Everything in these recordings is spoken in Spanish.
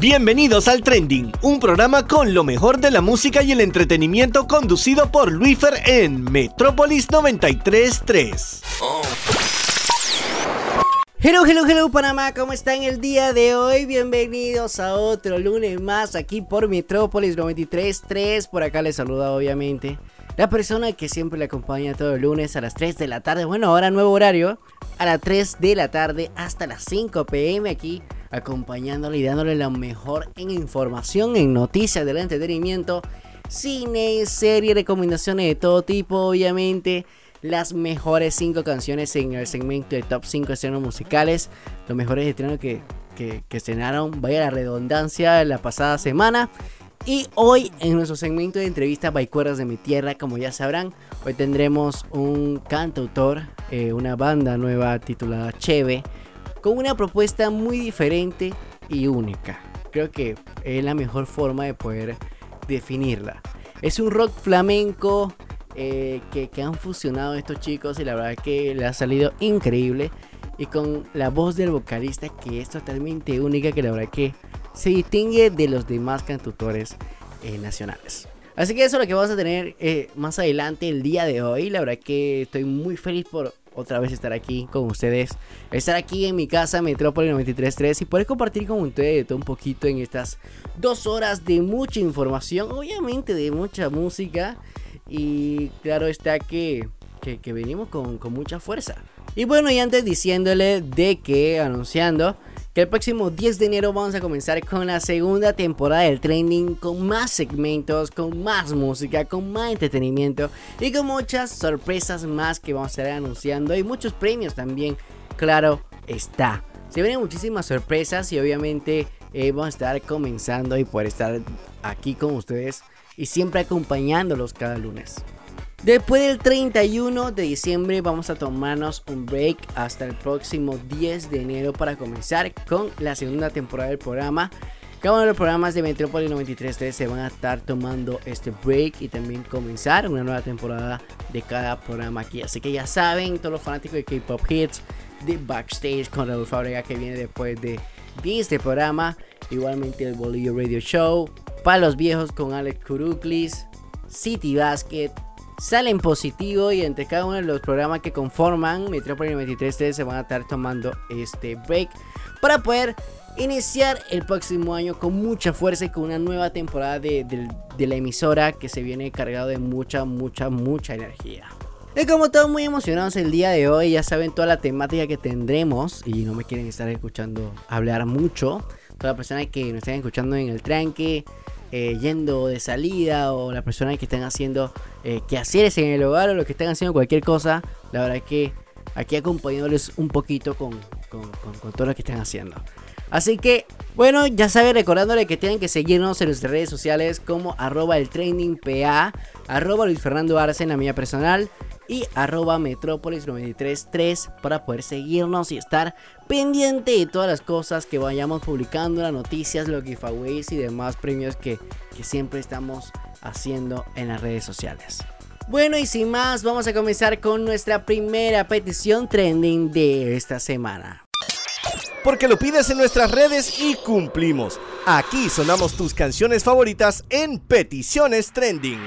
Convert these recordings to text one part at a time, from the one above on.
Bienvenidos al Trending, un programa con lo mejor de la música y el entretenimiento conducido por Luifer en Metrópolis 933. Hello, hello, hello Panamá, ¿cómo están el día de hoy? Bienvenidos a otro lunes más aquí por Metrópolis 933. Por acá les saluda obviamente la persona que siempre le acompaña todo el lunes a las 3 de la tarde. Bueno, ahora nuevo horario, a las 3 de la tarde hasta las 5 pm aquí acompañándole y dándole lo mejor en información, en noticias del entretenimiento, cine, serie, recomendaciones de todo tipo, obviamente. Las mejores 5 canciones en el segmento de top 5 estrenos musicales. Los mejores estrenos que, que, que estrenaron, vaya la redundancia, la pasada semana. Y hoy en nuestro segmento de entrevistas Baicueras de mi tierra, como ya sabrán, hoy tendremos un cantautor, eh, una banda nueva titulada Cheve, con una propuesta muy diferente y única. Creo que es la mejor forma de poder definirla. Es un rock flamenco eh, que, han fusionado estos chicos y la verdad que le ha salido increíble. Y con la voz del vocalista que es totalmente única, que la verdad que se distingue de los demás cantautores eh, nacionales. Así que eso es lo que vamos a tener eh, más adelante el día de hoy. La verdad que estoy muy feliz por otra vez estar aquí con ustedes. Estar aquí en mi casa, Metrópoli 933 y poder compartir con ustedes todo un poquito en estas dos horas de mucha información, obviamente de mucha música. Y claro está que, que, venimos con, con mucha fuerza. Y bueno, y antes diciéndole de que, anunciando el próximo 10 de enero vamos a comenzar con la segunda temporada del trending con más segmentos, con más música, con más entretenimiento y con muchas sorpresas más que vamos a estar anunciando y muchos premios también, claro está. Se vienen muchísimas sorpresas y obviamente eh, vamos a estar comenzando y poder estar aquí con ustedes y siempre acompañándolos cada lunes. Después del 31 de diciembre vamos a tomarnos un break hasta el próximo 10 de enero para comenzar con la segunda temporada del programa. Cada uno de los programas de Metrópolis 93.3 se van a estar tomando este break y también comenzar una nueva temporada de cada programa aquí. Así que ya saben, todos los fanáticos de K-Pop Hits, de Backstage con Raúl Fábrega que viene después de, este programa. Igualmente el Bolillo Radio Show, para los viejos con Alex Kuruklis, City Basket, salen positivo y entre cada uno de los programas que conforman Metrópolis 93 se van a estar tomando este break para poder iniciar el próximo año con mucha fuerza y con una nueva temporada de, la emisora que se viene cargado de mucha, mucha, mucha energía. Y como todos muy emocionados el día de hoy, ya saben toda la temática que tendremos y no me quieren estar escuchando hablar mucho. Todas las personas que nos estén escuchando en el tranque, eh, yendo de salida o las personas que están haciendo eh, quehaceres en el hogar o los que están haciendo cualquier cosa, la verdad es que aquí acompañándoles un poquito con, con, todo lo que están haciendo. Así que, bueno, ya saben, recordándole que tienen que seguirnos en nuestras redes sociales como arroba el training arroba Luis Fernando Arce en la mía personal y arroba Metrópolis 933 para poder seguirnos y estar pendiente de todas las cosas que vayamos publicando, las noticias, los giveaways y demás premios que, que siempre estamos haciendo en las redes sociales. Bueno y sin más, vamos a comenzar con nuestra primera petición trending de esta semana. Porque lo pides en nuestras redes y cumplimos. Aquí sonamos tus canciones favoritas en Peticiones Trending.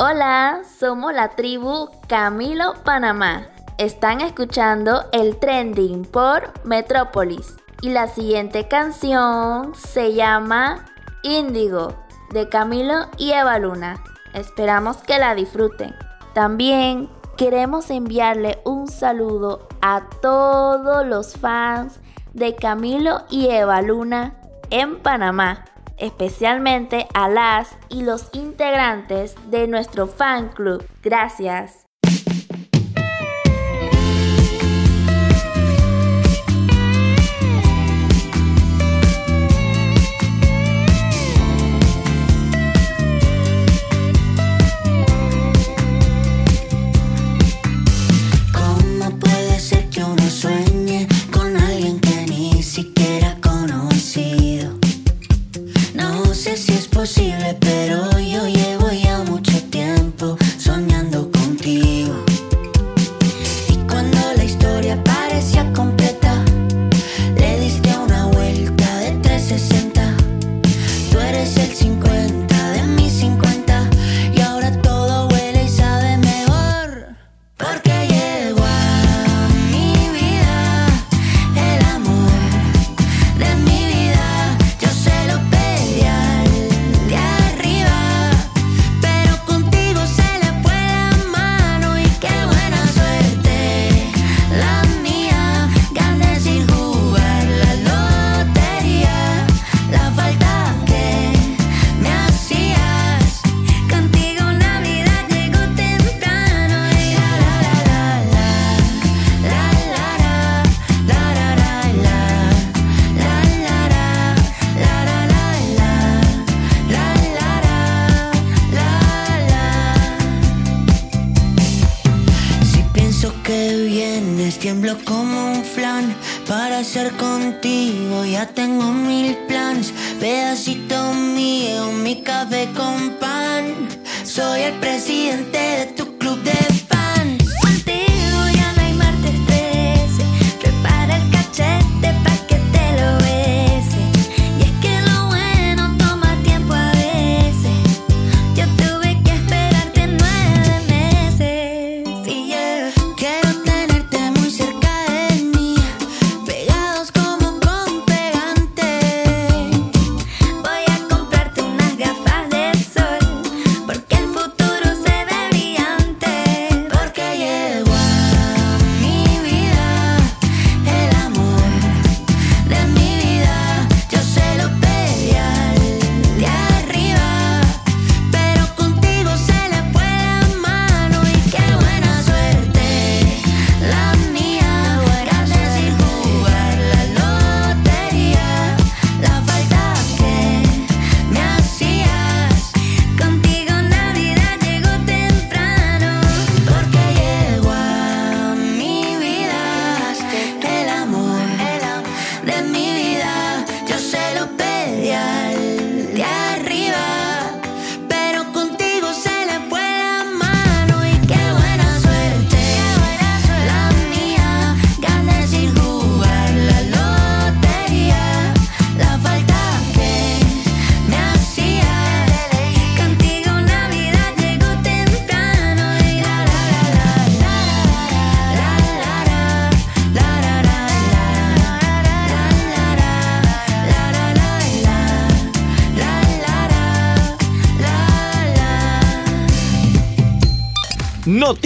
Hola, somos la tribu Camilo Panamá. Están escuchando el trending por Metrópolis. Y la siguiente canción se llama Índigo de Camilo y Eva Luna. Esperamos que la disfruten. También queremos enviarle un saludo a todos los fans de Camilo y Eva Luna en Panamá especialmente a las y los integrantes de nuestro fan club. Gracias.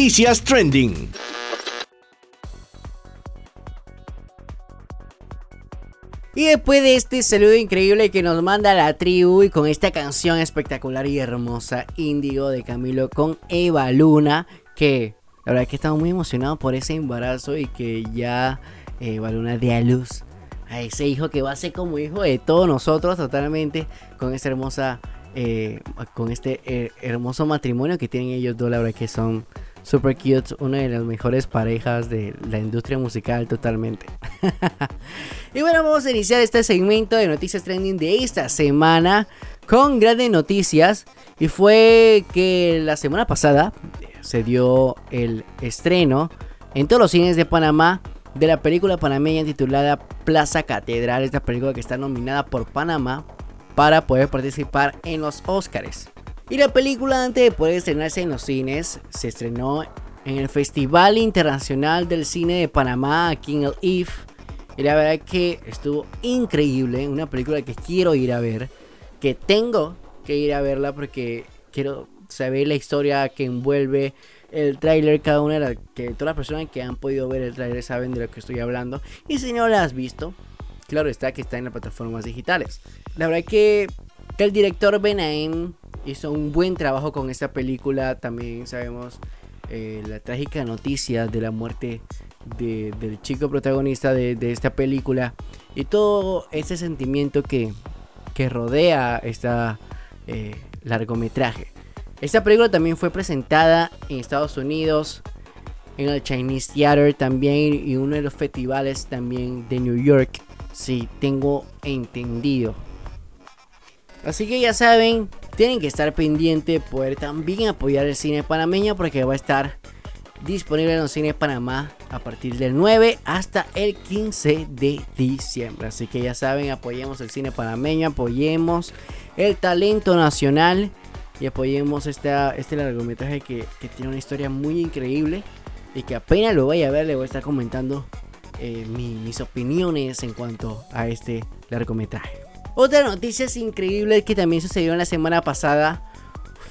Noticias Trending. Y después de este saludo increíble que nos manda la tribu y con esta canción espectacular y hermosa, Índigo de Camilo con Eva Luna, que la verdad es que estamos muy emocionados por ese embarazo y que ya eh, Eva Luna dé a luz a ese hijo que va a ser como hijo de todos nosotros totalmente con esta hermosa, eh, con este eh, hermoso matrimonio que tienen ellos dos, la verdad que son Super Cute, una de las mejores parejas de la industria musical totalmente. y bueno, vamos a iniciar este segmento de noticias trending de esta semana con grandes noticias. Y fue que la semana pasada se dio el estreno en todos los cines de Panamá de la película panameña titulada Plaza Catedral. Esta película que está nominada por Panamá para poder participar en los Oscars. Y la película antes de poder estrenarse en los cines, se estrenó en el Festival Internacional del Cine de Panamá, aquí en el IF. Y la verdad que estuvo increíble, una película que quiero ir a ver, que tengo que ir a verla porque quiero saber la historia que envuelve el tráiler, cada una de las que todas las personas que han podido ver el tráiler saben de lo que estoy hablando. Y si no la has visto, claro está que está en las plataformas digitales. La verdad que, que el director Benaim hizo un buen trabajo con esta película. También sabemos eh, la trágica noticia de la muerte del chico protagonista de, esta película y todo ese sentimiento que, rodea esta eh, largometraje. Esta película también fue presentada en Estados Unidos, en el Chinese Theater también y uno de los festivales también de New York, si tengo entendido. Así que ya saben, tienen que estar pendientes, poder también apoyar el cine panameño porque va a estar disponible en los cines Panamá a partir del 9 hasta el 15 de diciembre. Así que ya saben, apoyemos el cine panameño, apoyemos el talento nacional y apoyemos esta, este largometraje que, tiene una historia muy increíble y que apenas lo vaya a ver le voy a estar comentando eh, mis opiniones en cuanto a este largometraje. Otra noticia increíble que también sucedió en la semana pasada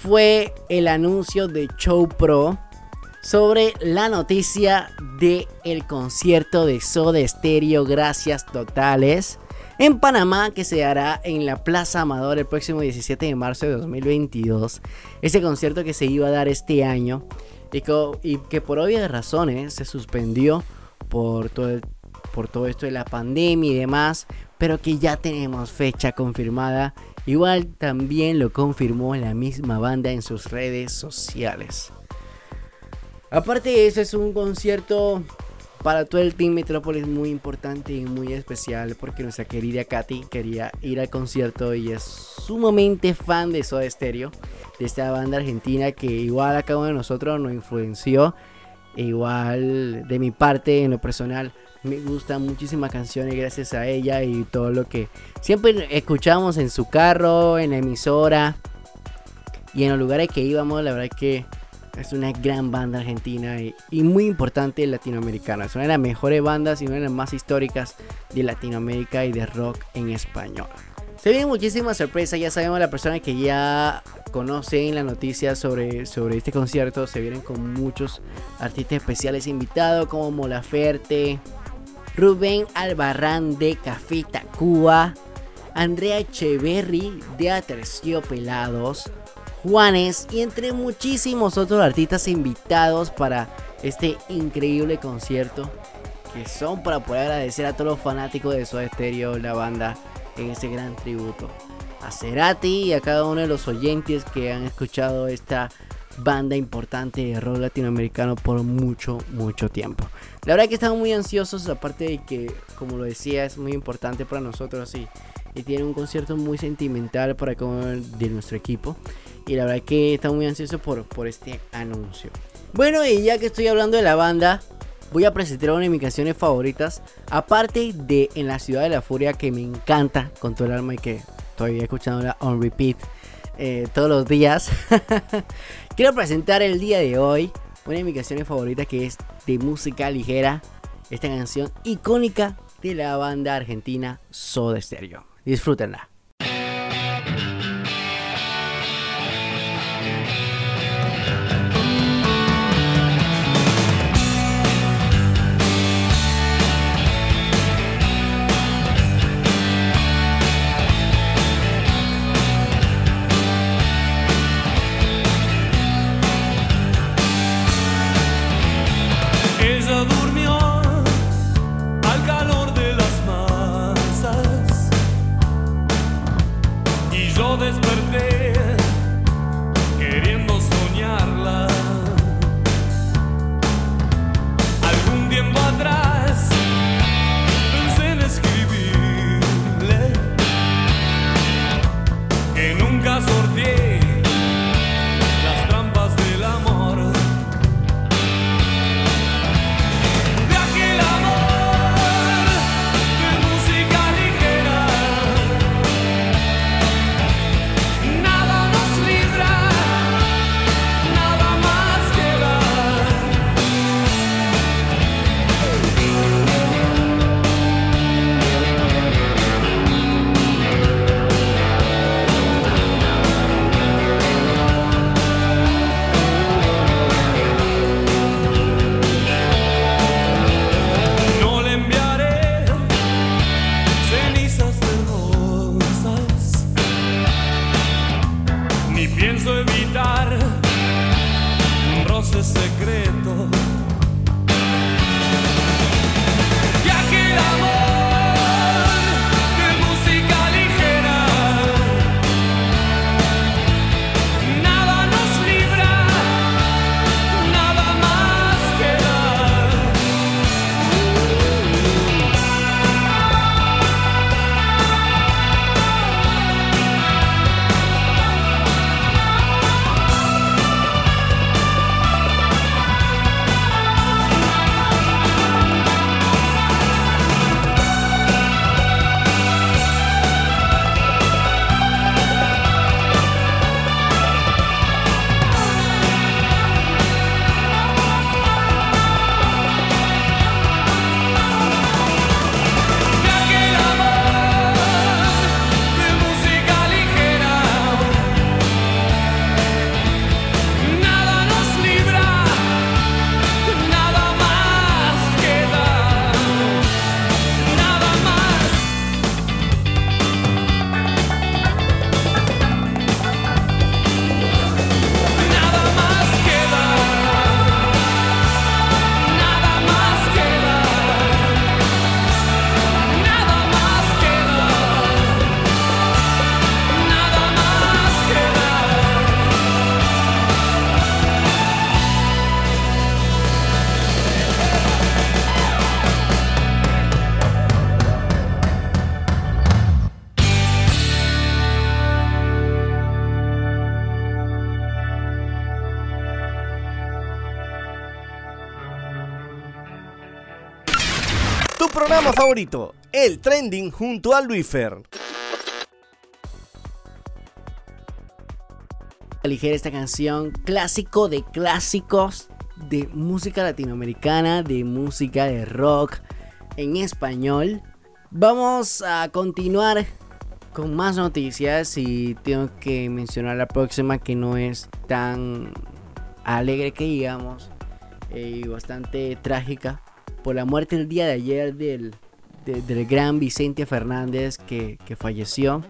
fue el anuncio de Show Pro sobre la noticia de el concierto de Soda Stereo Gracias Totales en Panamá que se hará en la Plaza Amador el próximo 17 de marzo de 2022. Este concierto que se iba a dar este año y que, por obvias razones se suspendió por todo, por todo esto de la pandemia y demás, pero que ya tenemos fecha confirmada. Igual también lo confirmó la misma banda en sus redes sociales. Aparte de eso es un concierto para todo el Team Metrópolis muy importante y muy especial porque nuestra querida Katy quería ir al concierto y es sumamente fan de Soda Stereo, de esta banda argentina que igual a cada uno de nosotros nos influenció. Igual de mi parte, en lo personal, me gustan muchísimas canciones gracias a ella y todo lo que siempre escuchamos en su carro, en la emisora y en los lugares que íbamos. La verdad que es una gran banda argentina y, muy importante latinoamericana. Es una de las mejores bandas y una de las más históricas de Latinoamérica y de rock en español. Se vienen muchísimas sorpresas, ya sabemos la persona que ya conocen la noticia sobre, sobre este concierto. Se vienen con muchos artistas especiales invitados como Molaferte, Rubén Albarrán de Café Tacuba, Andrea Echeverry de Aterciopelados, Juanes y entre muchísimos otros artistas invitados para este increíble concierto que son para poder agradecer a todos los fanáticos de Soda Stereo, la banda, en este gran tributo. A Cerati y a cada uno de los oyentes que han escuchado esta banda importante de rock latinoamericano por mucho, mucho tiempo. La verdad que estamos muy ansiosos, aparte de que, como lo decía, es muy importante para nosotros y, tiene un concierto muy sentimental para cada de nuestro equipo. Y la verdad que estamos muy ansiosos por, por este anuncio. Bueno, y ya que estoy hablando de la banda, voy a presentar una de mis canciones favoritas. Aparte de En la Ciudad de la Furia, que me encanta con todo el alma y que estoy escuchándola on repeat eh, todos los días. Quiero presentar el día de hoy una de mis canciones favoritas que es de música ligera. Esta canción icónica de la banda argentina Soda Stereo. Disfrútenla. Favorito, el trending junto a Luifer. Ligera esta canción, clásico de clásicos de música latinoamericana, de música de rock en español. Vamos a continuar con más noticias y tengo que mencionar la próxima que no es tan alegre que digamos eh, y bastante trágica por la muerte el día de ayer del, del gran Vicente Fernández que, que falleció.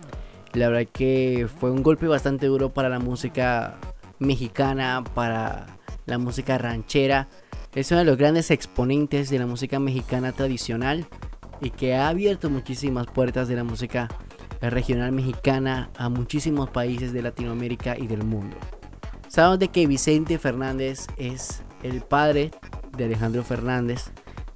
La verdad que fue un golpe bastante duro para la música mexicana, para la música ranchera. Es uno de los grandes exponentes de la música mexicana tradicional y que ha abierto muchísimas puertas de la música regional mexicana a muchísimos países de Latinoamérica y del mundo. Sabemos de que Vicente Fernández es el padre de Alejandro Fernández,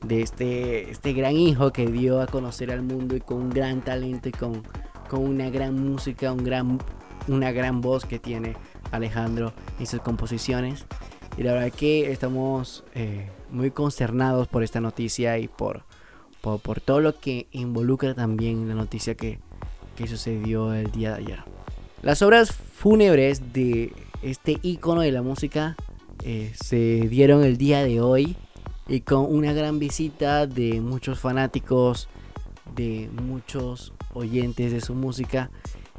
de este, este gran hijo que dio a conocer al mundo y con un gran talento y con, con una gran música, un gran, una gran voz que tiene Alejandro en sus composiciones. Y la verdad que estamos eh, muy consternados por esta noticia y por, por, por, todo lo que involucra también la noticia que, que sucedió el día de ayer. Las obras fúnebres de este icono de la música eh, se dieron el día de hoy y con una gran visita de muchos fanáticos, de muchos oyentes de su música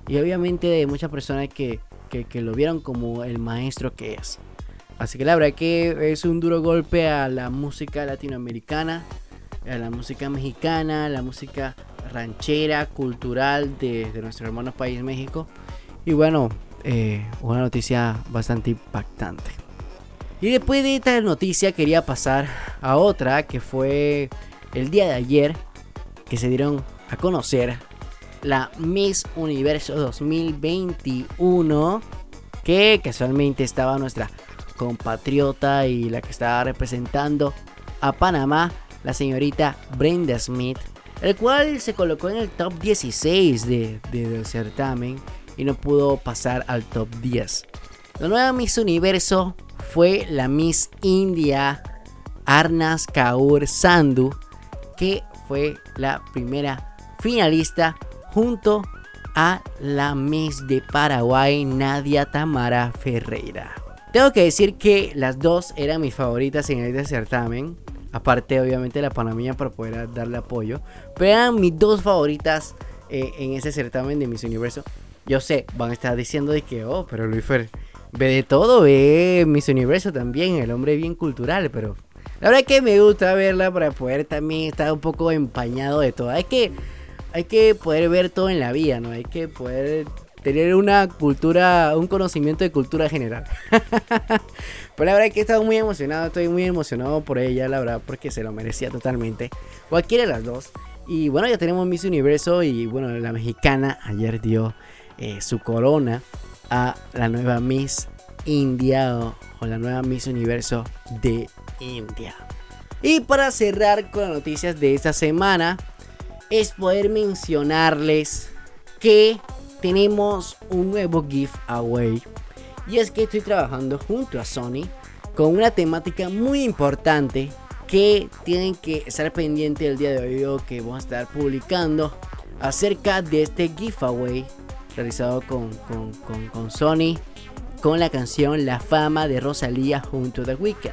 y obviamente de muchas personas que, que, lo vieron como el maestro que es. Así que la verdad que es un duro golpe a la música latinoamericana, a la música mexicana, a la música ranchera, cultural de, de nuestro hermano país México. Y bueno, eh, una noticia bastante impactante. Y después de esta noticia quería pasar a otra que fue el día de ayer que se dieron a conocer la Miss Universo 2021 que casualmente estaba nuestra compatriota y la que estaba representando a Panamá, la señorita Brenda Smith, el cual se colocó en el top 16 de, de, del certamen y no pudo pasar al top 10. La nueva Miss Universo fue la Miss India Arnas Kaur Sandhu, que fue la primera finalista junto a la Miss de Paraguay Nadia Tamara Ferreira. Tengo que decir que las dos eran mis favoritas en este certamen. Aparte, obviamente, la panameña para poder darle apoyo. Pero eran mis dos favoritas eh, en ese certamen de Miss Universo. Yo sé, van a estar diciendo de que, oh, pero Luis Fer ve de todo, ve Miss Universo también, el hombre bien cultural, pero la verdad es que me gusta verla para poder también estar un poco empañado de todo. Hay que, hay que poder ver todo en la vida, ¿no? Hay que poder tener una cultura, un conocimiento de cultura general. Pero la verdad es que he estado muy emocionado, estoy muy emocionado por ella, la verdad, porque se lo merecía totalmente. Cualquiera de las dos. Y bueno, ya tenemos Miss Universo y bueno, la mexicana ayer dio eh, su corona a la nueva Miss India o, la nueva Miss Universo de India. Y para cerrar con las noticias de esta semana, es poder mencionarles que tenemos un nuevo giveaway. Y es que estoy trabajando junto a Sony con una temática muy importante que tienen que estar pendiente el día de hoy que vamos a estar publicando acerca de este giveaway realizado con, con, con, con Sony con la canción La fama de Rosalía junto a The Weeknd.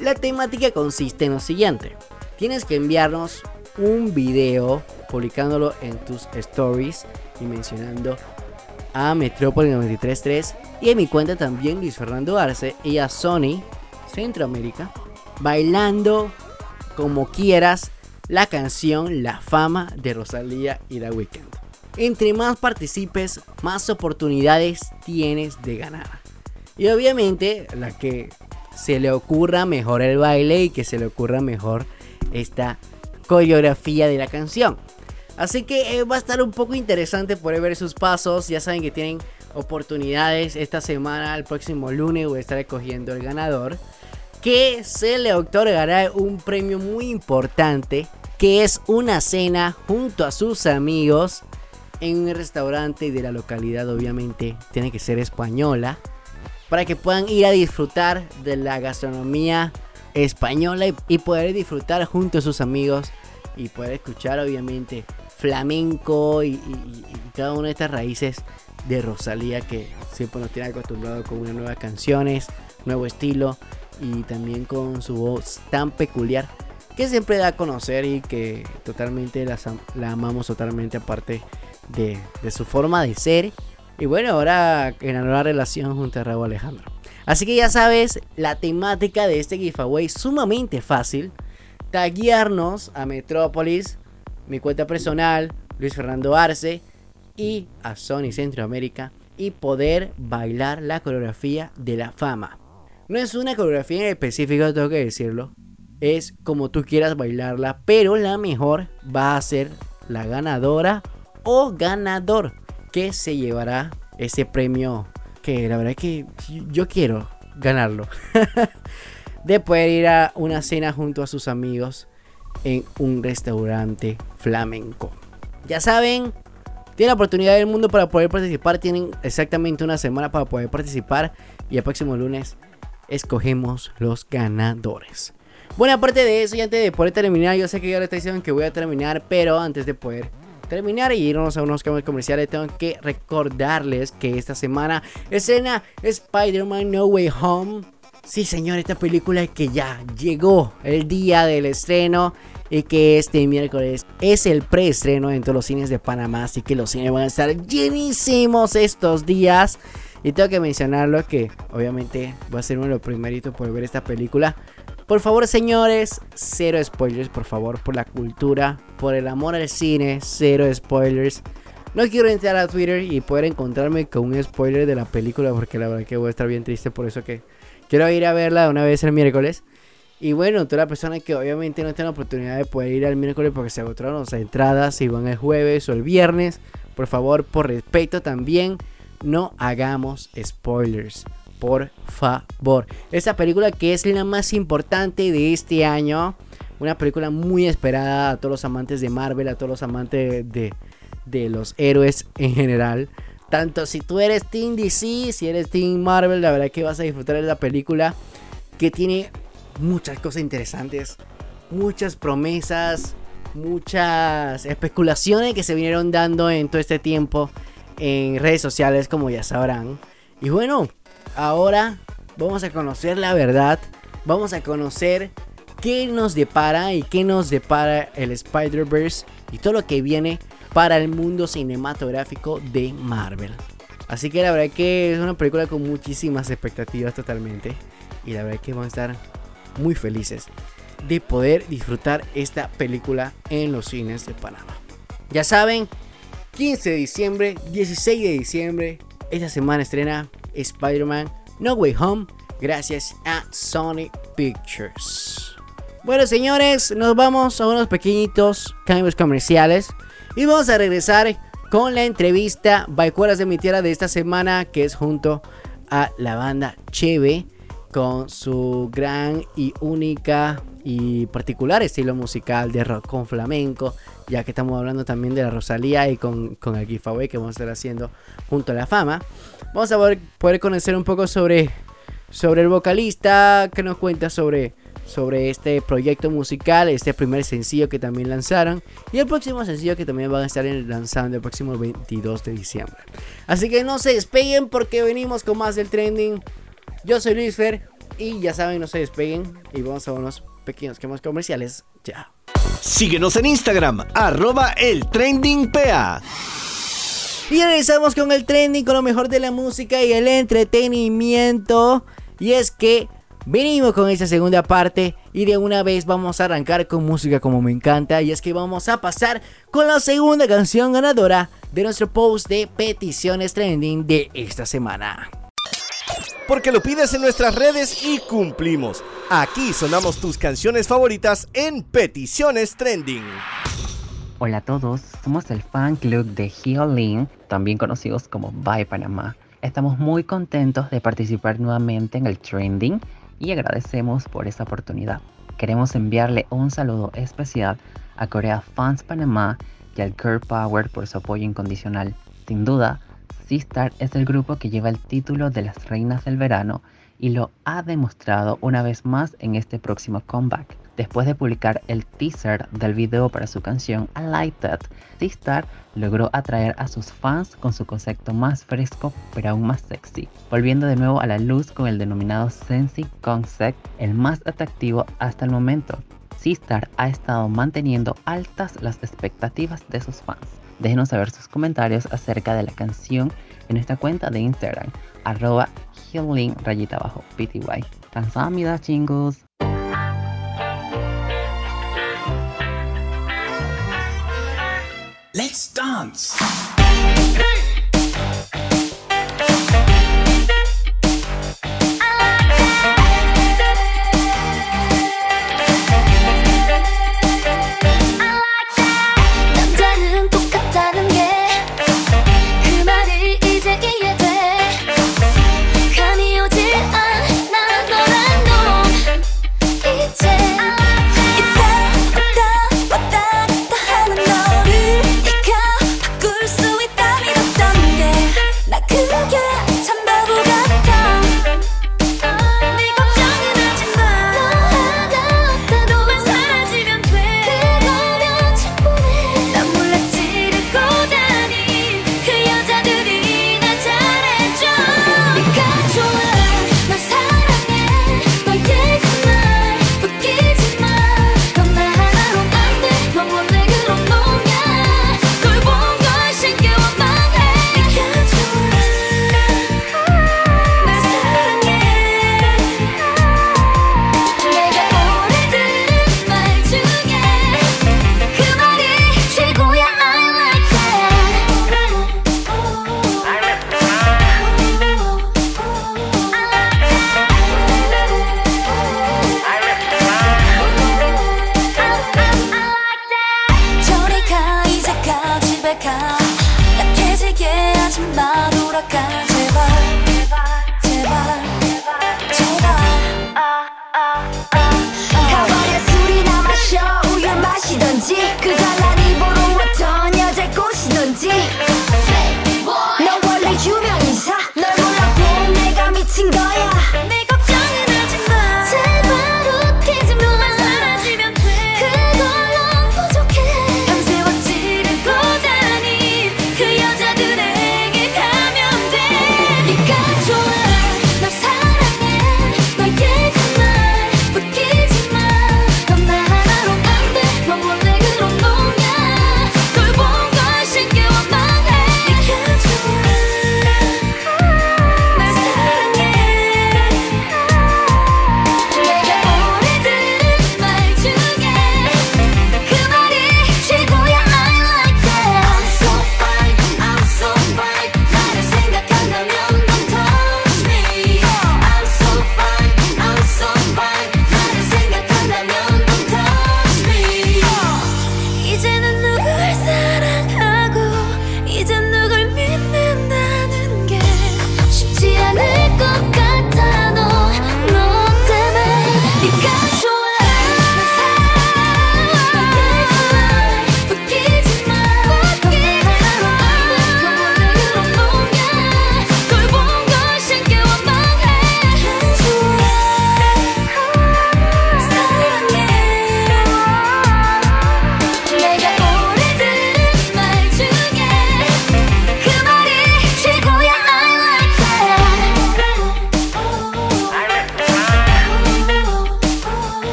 La temática consiste en lo siguiente. Tienes que enviarnos un video publicándolo en tus stories y mencionando a Metrópolis 933 y en mi cuenta también Luis Fernando Arce y a Sony Centroamérica bailando como quieras la canción La fama de Rosalía y The Weeknd. Entre más participes, más oportunidades tienes de ganar. Y obviamente la que se le ocurra mejor el baile y que se le ocurra mejor esta coreografía de la canción. Así que eh, va a estar un poco interesante poder ver sus pasos. Ya saben que tienen oportunidades esta semana, el próximo lunes voy a estar escogiendo el ganador. Que se le otorgará un premio muy importante. Que es una cena junto a sus amigos en un restaurante de la localidad. Obviamente tiene que ser española. Para que puedan ir a disfrutar de la gastronomía española y poder disfrutar junto a sus amigos y poder escuchar obviamente flamenco y, cada una de estas raíces de Rosalía que siempre nos tiene acostumbrado con unas nuevas canciones, nuevo estilo y también con su voz tan peculiar que siempre da a conocer y que totalmente la, amamos totalmente aparte de, su forma de ser. Y bueno, ahora en la nueva relación junto a Raúl Alejandro. Así que ya sabes, la temática de este giveaway sumamente fácil. Taguearnos a Metrópolis, mi cuenta personal, Luis Fernando Arce y a Sony Centroamérica y poder bailar la coreografía de la fama. No es una coreografía en específico, tengo que decirlo. Es como tú quieras bailarla, pero la mejor va a ser la ganadora o ganador que se llevará ese premio que la verdad es que yo quiero ganarlo. de poder ir a una cena junto a sus amigos en un restaurante flamenco. Ya saben, tienen la oportunidad del mundo para poder participar. Tienen exactamente una semana para poder participar. Y el próximo lunes escogemos los ganadores. Bueno, aparte de eso, y antes de poder terminar, yo sé que ya le estoy diciendo que voy a terminar, pero antes de poder terminar y irnos a unos cambios comerciales, tengo que recordarles que esta semana escena Spider-Man No Way Home. Sí, señor, esta película que ya llegó el día del estreno y que este miércoles es el preestreno en todos los cines de Panamá, así que los cines van a estar llenísimos estos días. Y tengo que mencionarlo que obviamente voy a ser uno de los primeritos por ver esta película. Por favor, señores, cero spoilers, por favor, por la cultura, por el amor al cine, cero spoilers. No quiero entrar a Twitter y poder encontrarme con un spoiler de la película porque la verdad que voy a estar bien triste, por eso que quiero ir a verla una vez el miércoles. Y bueno, toda la persona que obviamente no tiene la oportunidad de poder ir al miércoles porque se agotaron las entradas, si van el jueves o el viernes, por favor, por respeto también, no hagamos spoilers por favor. Esta película que es la más importante de este año. Una película muy esperada a todos los amantes de Marvel, a todos los amantes de, de los héroes en general. Tanto si tú eres Team DC, si eres Team Marvel, la verdad que vas a disfrutar de la película que tiene muchas cosas interesantes, muchas promesas, muchas especulaciones que se vinieron dando en todo este tiempo en redes sociales, como ya sabrán. Y bueno, ahora vamos a conocer la verdad, vamos a conocer qué nos depara y qué nos depara el Spider-Verse y todo lo que viene para el mundo cinematográfico de Marvel. Así que la verdad que es una película con muchísimas expectativas totalmente. Y la verdad que vamos a estar muy felices de poder disfrutar esta película en los cines de Panamá. Ya saben, 15 de diciembre, 16 de diciembre, esta semana estrena Spider-Man No Way Home gracias a Sony Pictures. Bueno señores, nos vamos a unos pequeñitos cambios comerciales y vamos a regresar con la entrevista Baicueras de mi tierra de esta semana que es junto a la banda Cheve con su gran y única y particular estilo musical de rock con flamenco, ya que estamos hablando también de la Rosalía y con, con el giveaway que vamos a estar haciendo junto a la fama. Vamos a poder, poder conocer un poco sobre, sobre el vocalista, que nos cuenta sobre, sobre este proyecto musical, este primer sencillo que también lanzaron y el próximo sencillo que también van a estar lanzando el próximo 22 de diciembre. Así que no se despeguen porque venimos con más del trending. Yo soy Luis Fer y ya saben, no se despeguen y vamos a unos pequeños quemos comerciales ya. Síguenos en Instagram, arroba el trending PA. Y regresamos con el trending, con lo mejor de la música y el entretenimiento. Y es que venimos con esta segunda parte y de una vez vamos a arrancar con música como me encanta. Y es que vamos a pasar con la segunda canción ganadora de nuestro post de peticiones trending de esta semana porque lo pides en nuestras redes y cumplimos. Aquí sonamos tus canciones favoritas en Peticiones Trending. Hola a todos, somos el fan club de Healing, también conocidos como Bye Panamá. Estamos muy contentos de participar nuevamente en el trending y agradecemos por esta oportunidad. Queremos enviarle un saludo especial a Corea Fans Panamá y al Girl Power por su apoyo incondicional. Sin duda, Sistar es el grupo que lleva el título de las reinas del verano y lo ha demostrado una vez más en este próximo comeback. Después de publicar el teaser del video para su canción I Like That, Sistar logró atraer a sus fans con su concepto más fresco pero aún más sexy, volviendo de nuevo a la luz con el denominado Sensi Concept, el más atractivo hasta el momento. Sistar ha estado manteniendo altas las expectativas de sus fans. Déjenos saber sus comentarios acerca de la canción en nuestra cuenta de Instagram, arroba healing rayita abajo pty. Tanzamida chingos. Let's dance!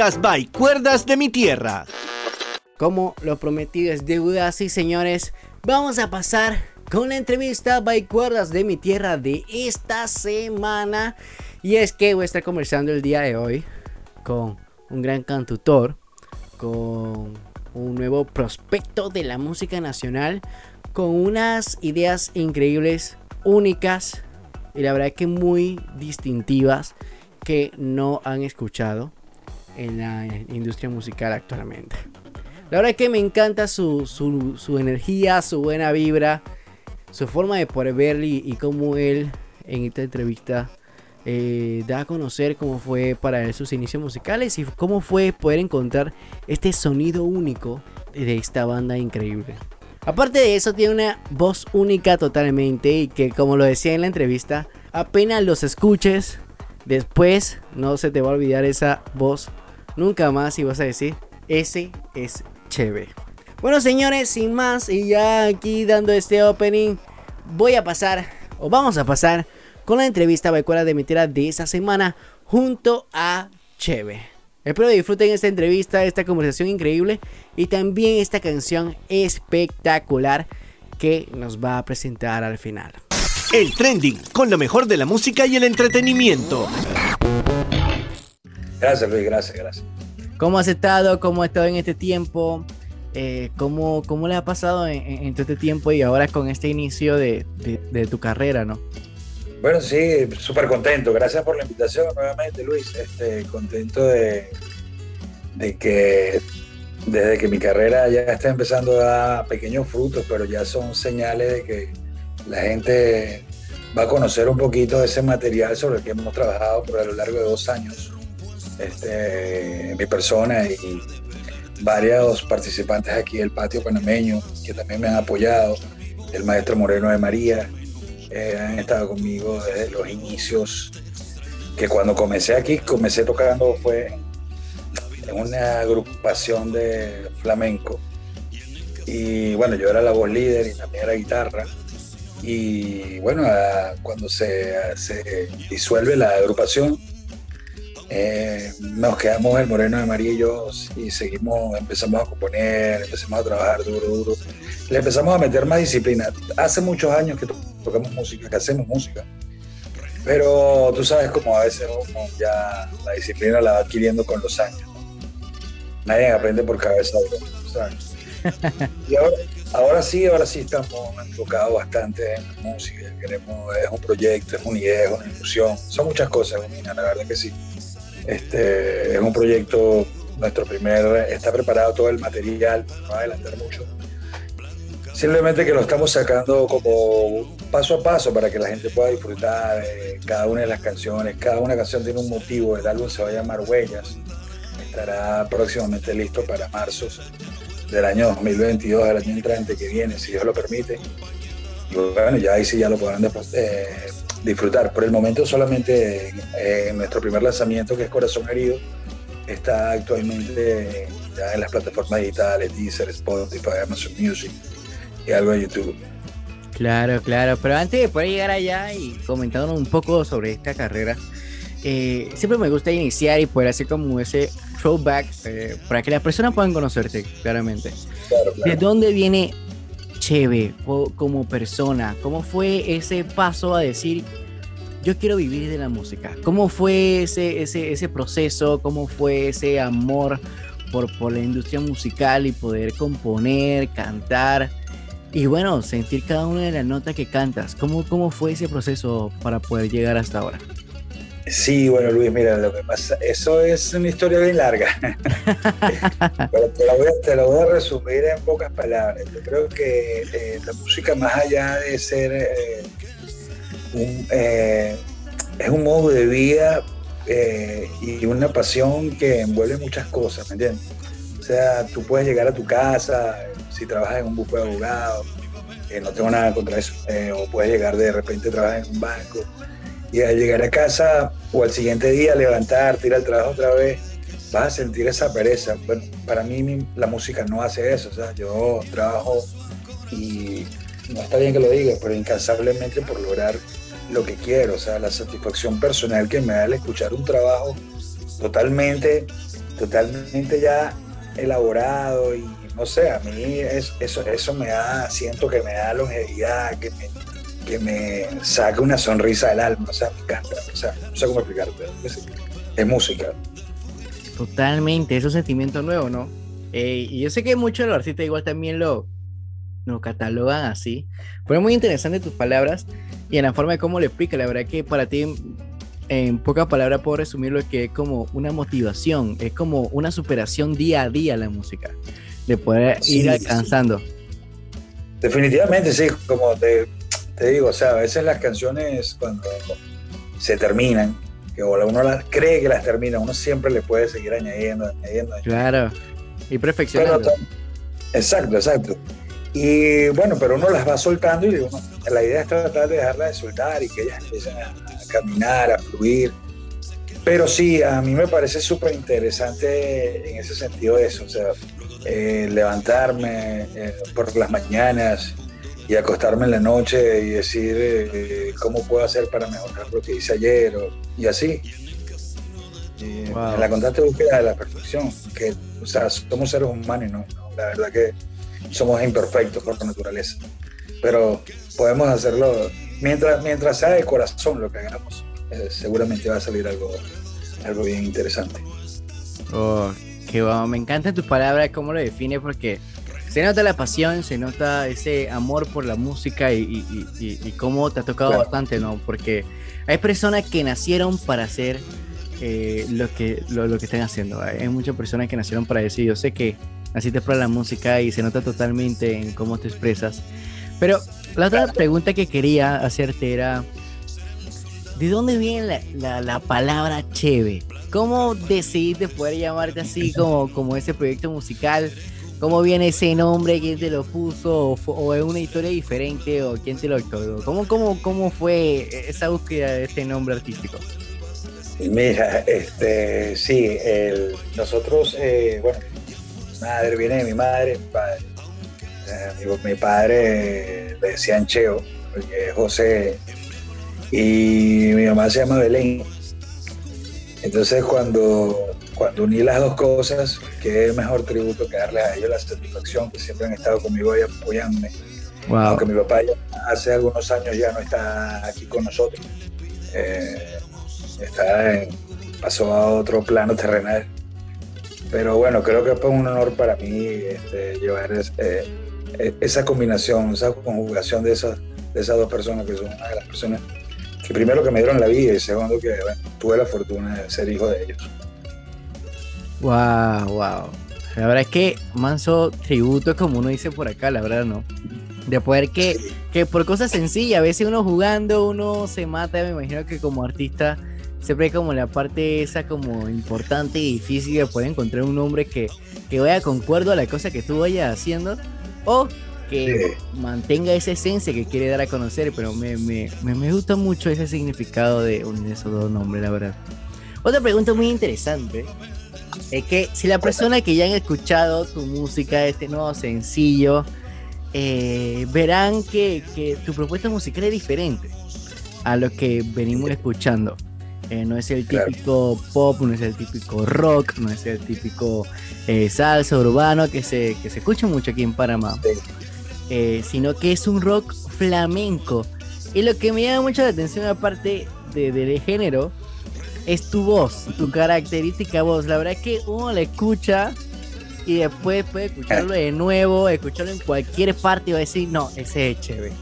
By Cuerdas de mi Tierra. Como lo prometido es deuda, sí señores, vamos a pasar con la entrevista by Cuerdas de mi Tierra de esta semana. Y es que voy a estar conversando el día de hoy con un gran cantautor, con un nuevo prospecto de la música nacional, con unas ideas increíbles, únicas y la verdad que muy distintivas que no han escuchado en la industria musical actualmente. La verdad que me encanta su, su, su energía, su buena vibra, su forma de poder verle y, y cómo él en esta entrevista eh, da a conocer cómo fue para él sus inicios musicales y cómo fue poder encontrar este sonido único de esta banda increíble. Aparte de eso, tiene una voz única totalmente y que, como lo decía en la entrevista, apenas los escuches, después no se te va a olvidar esa voz nunca más y vas a decir, ese es chévere. Bueno, señores, sin más y ya aquí dando este opening, voy a pasar, o vamos a pasar, con la entrevista Baikura de Mentira de esta semana junto a Cheve. Espero disfruten esta entrevista, esta conversación increíble y también esta canción espectacular que nos va a presentar al final. El trending con lo mejor de la música y el entretenimiento. Gracias, Luis, gracias, gracias. ¿Cómo has estado? ¿Cómo has estado en este tiempo? Eh, ¿cómo, ¿Cómo le ha pasado en, todo este tiempo y ahora con este inicio de, de- de tu carrera, no? Bueno, sí, súper contento. Gracias por la invitación nuevamente, Luis. Este, contento de, de que desde que mi carrera ya está empezando a dar pequeños frutos, pero ya son señales de que la gente va a conocer un poquito de ese material sobre el que hemos trabajado por a lo largo de dos años. Este, mi persona y varios participantes aquí del patio panameño que también me han apoyado, el maestro Moreno de María, eh, han estado conmigo desde los inicios, que cuando comencé aquí, comencé tocando fue en una agrupación de flamenco. Y bueno, yo era la voz líder y también era guitarra. Y bueno, a- cuando se, se disuelve la agrupación, eh, nos quedamos el Moreno de María y yo y seguimos, empezamos a componer, empezamos a trabajar duro, duro. Le empezamos a meter más disciplina. Hace muchos años que to- tocamos música, que hacemos música. Pero tú sabes como a veces uno ya la disciplina la va adquiriendo con los años. Nadie aprende por cabeza. Y ahora, ahora sí, ahora sí estamos enfocados bastante en música. Queremos, es un proyecto, es una idea, es una ilusión. Son muchas cosas, la verdad que sí. Este, es un proyecto, nuestro primer, está preparado todo el material, no va a adelantar mucho. Simplemente que lo estamos sacando como paso a paso para que la gente pueda disfrutar cada una de las canciones. Cada una canción tiene un motivo, el álbum se va a llamar Huellas. Estará próximamente listo para marzo del año 2022, del año entrante que viene, si Dios lo permite. Y bueno, ya ahí sí ya lo podrán eh, disfrutar. Por el momento solamente eh, en nuestro primer lanzamiento, que es Corazón Herido, está actualmente ya en las plataformas digitales, Deezer, Spotify, Amazon Music y algo de YouTube. Claro, claro, pero antes de poder llegar allá y comentándonos un poco sobre esta carrera, eh, siempre me gusta iniciar y poder hacer como ese throwback eh, para que las personas puedan conocerte claramente. Claro, ¿De dónde viene Cheve como persona? ¿Cómo fue ese paso a decir, yo quiero vivir de la música? ¿Cómo fue ese, ese, ese proceso? ¿Cómo fue ese amor por, por la industria musical y poder componer, cantar? Y bueno, sentir cada una de las notas que cantas. ¿Cómo, ¿Cómo fue ese proceso para poder llegar hasta ahora? Sí, bueno, Luis, mira, lo que pasa, eso es una historia bien larga, pero te la, voy a, te la voy a resumir en pocas palabras. Yo creo que eh, la música, más allá de ser eh, un, eh, es un modo de vida eh, y una pasión que envuelve muchas cosas, ¿me entiendes? O sea, tú puedes llegar a tu casa, si trabajas en un bufete de abogados, eh, no tengo nada contra eso, eh, o puedes llegar de repente a trabajar en un banco, y al llegar a casa o al siguiente día levantarte, ir al trabajo otra vez, vas a sentir esa pereza. Bueno, para mí la música no hace eso, o sea, yo trabajo y no está bien que lo diga, pero incansablemente por lograr lo que quiero, o sea, la satisfacción personal que me da el escuchar un trabajo totalmente, totalmente ya elaborado y no sé, a mí es- eso, eso me da, siento que me da longevidad, que me, que me saca una sonrisa del alma, o sea, me encanta, o sea, no sé cómo explicarte, es, es música. Totalmente, es un sentimiento nuevo, ¿no? Eh, y yo sé que muchos de los artistas igual también lo, lo catalogan así, pero muy interesante tus palabras y en la forma de cómo lo explica. La verdad que para ti, en pocas palabras, puedo resumir lo que es como una motivación, es como una superación día a día la música, de poder Sí, ir sí. alcanzando. Definitivamente, sí, como te, te digo, o sea, a veces las canciones cuando se terminan, que o uno las cree que las termina, uno siempre le puede seguir añadiendo, añadiendo, añadiendo. Claro, y perfeccionando. exacto, exacto. Y bueno, pero uno las va soltando y uno- la idea es tratar de dejarlas de soltar y que ellas empiecen a, a caminar, a fluir. Pero sí, a mí me parece súper interesante en ese sentido eso, o sea, eh, levantarme eh, por las mañanas y acostarme en la noche y decir eh, cómo puedo hacer para mejorar lo que hice ayer o- y así. Wow. En la constante búsqueda de la perfección, que o sea, somos seres humanos no, la verdad que somos imperfectos por naturaleza. Pero podemos hacerlo mientras, mientras sea de corazón lo que hagamos. eh, seguramente va a salir algo, algo bien interesante. Oh, qué bueno. Me encantan tus palabras, cómo lo define, porque se nota la pasión, se nota ese amor por la música y, y- y- y cómo te ha tocado Claro. bastante, ¿no? Porque hay personas que nacieron para hacer eh, lo, que, lo, lo que están haciendo. Hay muchas personas que nacieron para eso. y Yo sé que naciste para la música y se nota totalmente en cómo te expresas. Pero la otra pregunta que quería hacerte era, ¿de dónde viene la, la- la palabra Cheve? ¿Cómo decidiste poder llamarte así como, como ese proyecto musical? ¿Cómo viene ese nombre? ¿Quién te lo puso? ¿O, es una historia diferente? ¿O quién te lo otorgó? ¿Cómo, cómo, ¿Cómo fue esa búsqueda de este nombre artístico? Mira, este, sí, nosotros, eh, bueno, madre viene de mi madre, mi padre. Eh, mi, mi padre le decían Cheo, porque es José, y mi mamá se llama Belén. Entonces, cuando, cuando uní las dos cosas, qué mejor tributo que darles a ellos la satisfacción que siempre han estado conmigo y apoyándome. Wow. Aunque mi papá ya hace algunos años ya no está aquí con nosotros. Eh, está en- pasó a otro plano terrenal. Pero bueno, creo que fue un honor para mí este, llevar es- eh, eh, esa combinación, esa conjugación de esas, de esas dos personas que son una de las personas que primero que me dieron la vida y segundo que bueno, tuve la fortuna de ser hijo de ellos. Wow, wow. La verdad es que manso tributo, como uno dice por acá, la verdad, ¿no? De poder que, que por cosas sencillas, a veces uno jugando, uno se mata, me imagino que como artista, siempre hay como la parte esa como importante y difícil de poder encontrar un nombre que, que vaya concuerdo a la cosa que tú vayas haciendo, o que mantenga esa esencia que quiere dar a conocer, pero me, me, me, me gusta mucho ese significado de unir esos dos nombres, la verdad. Otra pregunta muy interesante es que si la persona que ya han escuchado tu música, este nuevo sencillo, eh, verán que, que tu propuesta musical es diferente a lo que venimos escuchando. Eh, no es el Claro. típico pop, no es el típico rock, no es el típico eh, salsa urbano que se, que se escucha mucho aquí en Panamá, Sí. Eh, sino que es un rock flamenco. Y lo que me llama mucho la atención, aparte de, del género, es tu voz, tu característica voz. La verdad es que uno la escucha y después puede escucharlo de nuevo, escucharlo en cualquier parte y va a decir, no, ese es chévere.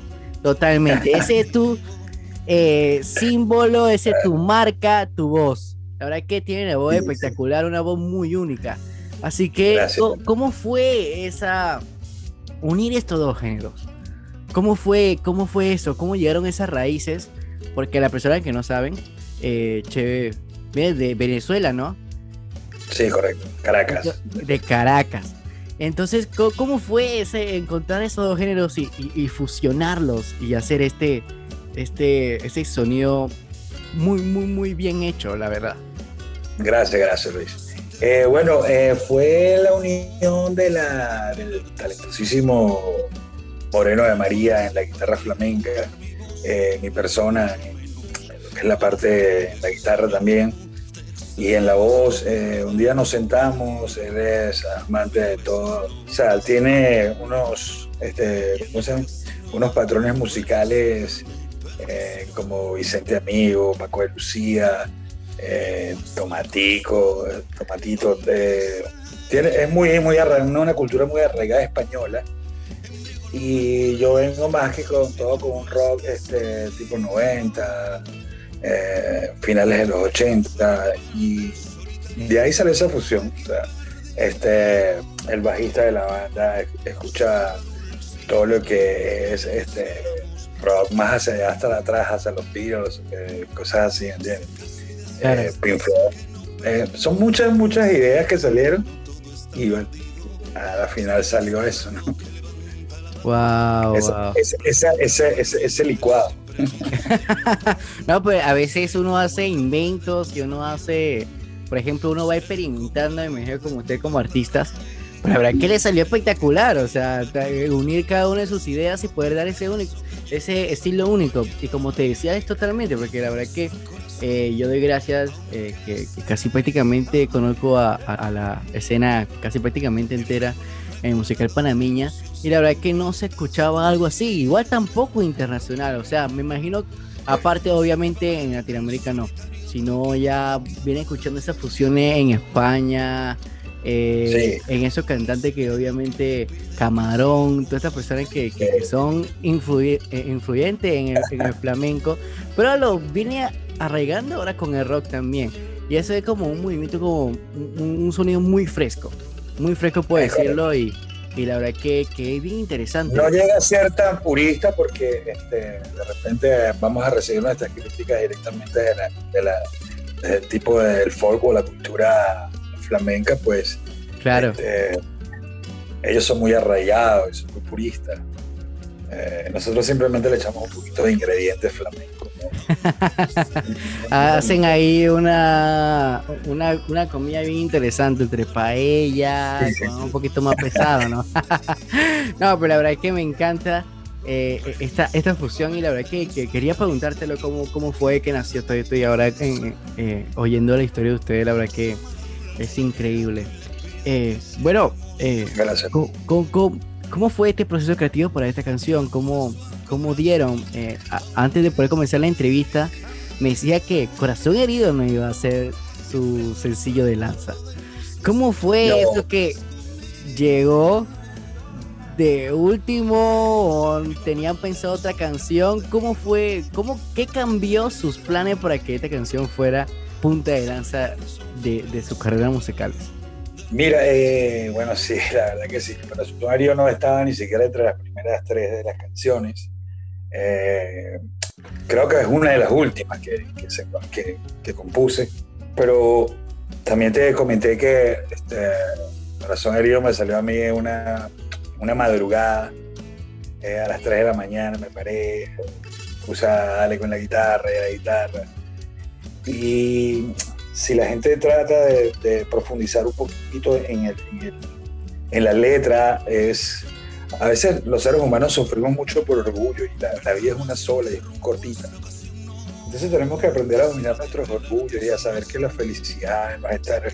Totalmente. Ese es tu eh, símbolo, ese es tu marca, tu voz. La verdad es que tiene una voz Sí, sí. espectacular, una voz muy única. Así que, Gracias. ¿cómo fue esa unir estos dos géneros? ¿Cómo fue, cómo fue eso? ¿Cómo llegaron esas raíces? Porque la persona que no saben, eh, Cheve viene de Venezuela, ¿no? Sí, correcto. Caracas. De Caracas. Entonces, ¿cómo fue ese encontrar esos dos géneros y, y- y fusionarlos y hacer este, este, este sonido muy, muy, muy bien hecho, la verdad? Gracias, gracias Luis. Eh, bueno, eh, fue la unión de la, del talentosísimo Moreno de María en la guitarra flamenca, eh, mi persona que es la parte de la guitarra también, y en la voz. un día nos sentamos, él es amante de todo, o sea, tiene unos, este, unos patrones musicales eh, como Vicente Amigo, Paco de Lucía, eh, Tomatico, Tomatito. eh, es muy, muy arra- una, cultura muy arraigada española. Y yo vengo más que con todo con un rock este, tipo 90, eh, finales de los 80. Y de ahí sale esa fusión. este, el bajista de la banda escucha todo lo que es este rock más hacia hasta atrás, hacia los Beatles, eh, cosas así, ¿entiendes? Claro. Eh, Pink Floyd. Eh, son muchas, muchas ideas que salieron y bueno, a la final salió eso, ¿no? Wow, Ese- wow. ese, ese- ese- licuado. No, pues a veces uno hace inventos y uno hace, por ejemplo, uno va experimentando, me imagino como usted como artistas, pero la verdad que le salió espectacular, o sea, unir cada una de sus ideas y poder dar ese único, ese estilo único. Y como te decía, es totalmente, porque la verdad que eh, yo doy gracias eh, que, casi prácticamente conozco a la escena casi prácticamente entera en musical panameña y la verdad que no se escuchaba algo así, igual tampoco internacional, o sea, me imagino Aparte, obviamente, en Latinoamérica no, sino ya viene escuchando esas fusiones en España, eh, en esos cantantes que obviamente Camarón, todas estas personas que, que- que son influye- eh, influyentes en el, en el flamenco, pero lo viene arraigando ahora con el rock también. Y eso es como un movimiento, como un, un sonido muy fresco, muy fresco puedo correcto. decirlo, y, y la verdad que, que es bien interesante. No llega a ser tan purista porque este, de repente vamos a recibir nuestras críticas directamente de la, de la- del tipo del folk o la cultura flamenca, pues claro. este, ellos son muy arraigados, son muy puristas. Eh, nosotros simplemente le echamos un poquito de ingredientes flamencos. ¿no? Hacen ahí una, una, una comida bien interesante entre paella, Sí, sí, con sí. un poquito más pesado, ¿no? no, pero la verdad es que me encanta eh, esta, esta fusión y la verdad que, que quería preguntártelo cómo, cómo fue que nació todo esto y ahora eh, oyendo la historia de ustedes, la verdad que es increíble. Eh, bueno, eh, Gracias. ¿Cómo, cómo- cómo- cómo fue este proceso creativo para esta canción? ¿Cómo, cómo dieron? Eh, a- antes de poder comenzar la entrevista, me decía que Corazón Herido no iba a ser su sencillo de lanza. ¿Cómo fue No. eso que llegó de último o tenían pensado otra canción? ¿Cómo fue? ¿Cómo, ¿Qué cambió sus planes para que esta canción fuera punta de lanza de, de su carrera musical? Mira, eh, bueno, sí, la verdad que sí. Pero Sumario no estaba ni siquiera entre las primeras tres de las canciones. Eh, creo que es una de las últimas que, que, se- que- que compuse. Pero también te comenté que este, Corazón Herido me salió a mí una, una madrugada. eh, a las 3 de la mañana me paré, puse a con la guitarra y la guitarra. Y si la gente trata de, profundizar un poquito en, el- en el- en la letra, es a veces los seres humanos sufrimos mucho por orgullo y la, vida es una sola y es cortita. Entonces tenemos que aprender a dominar nuestros orgullos y a saber que la felicidad no es estar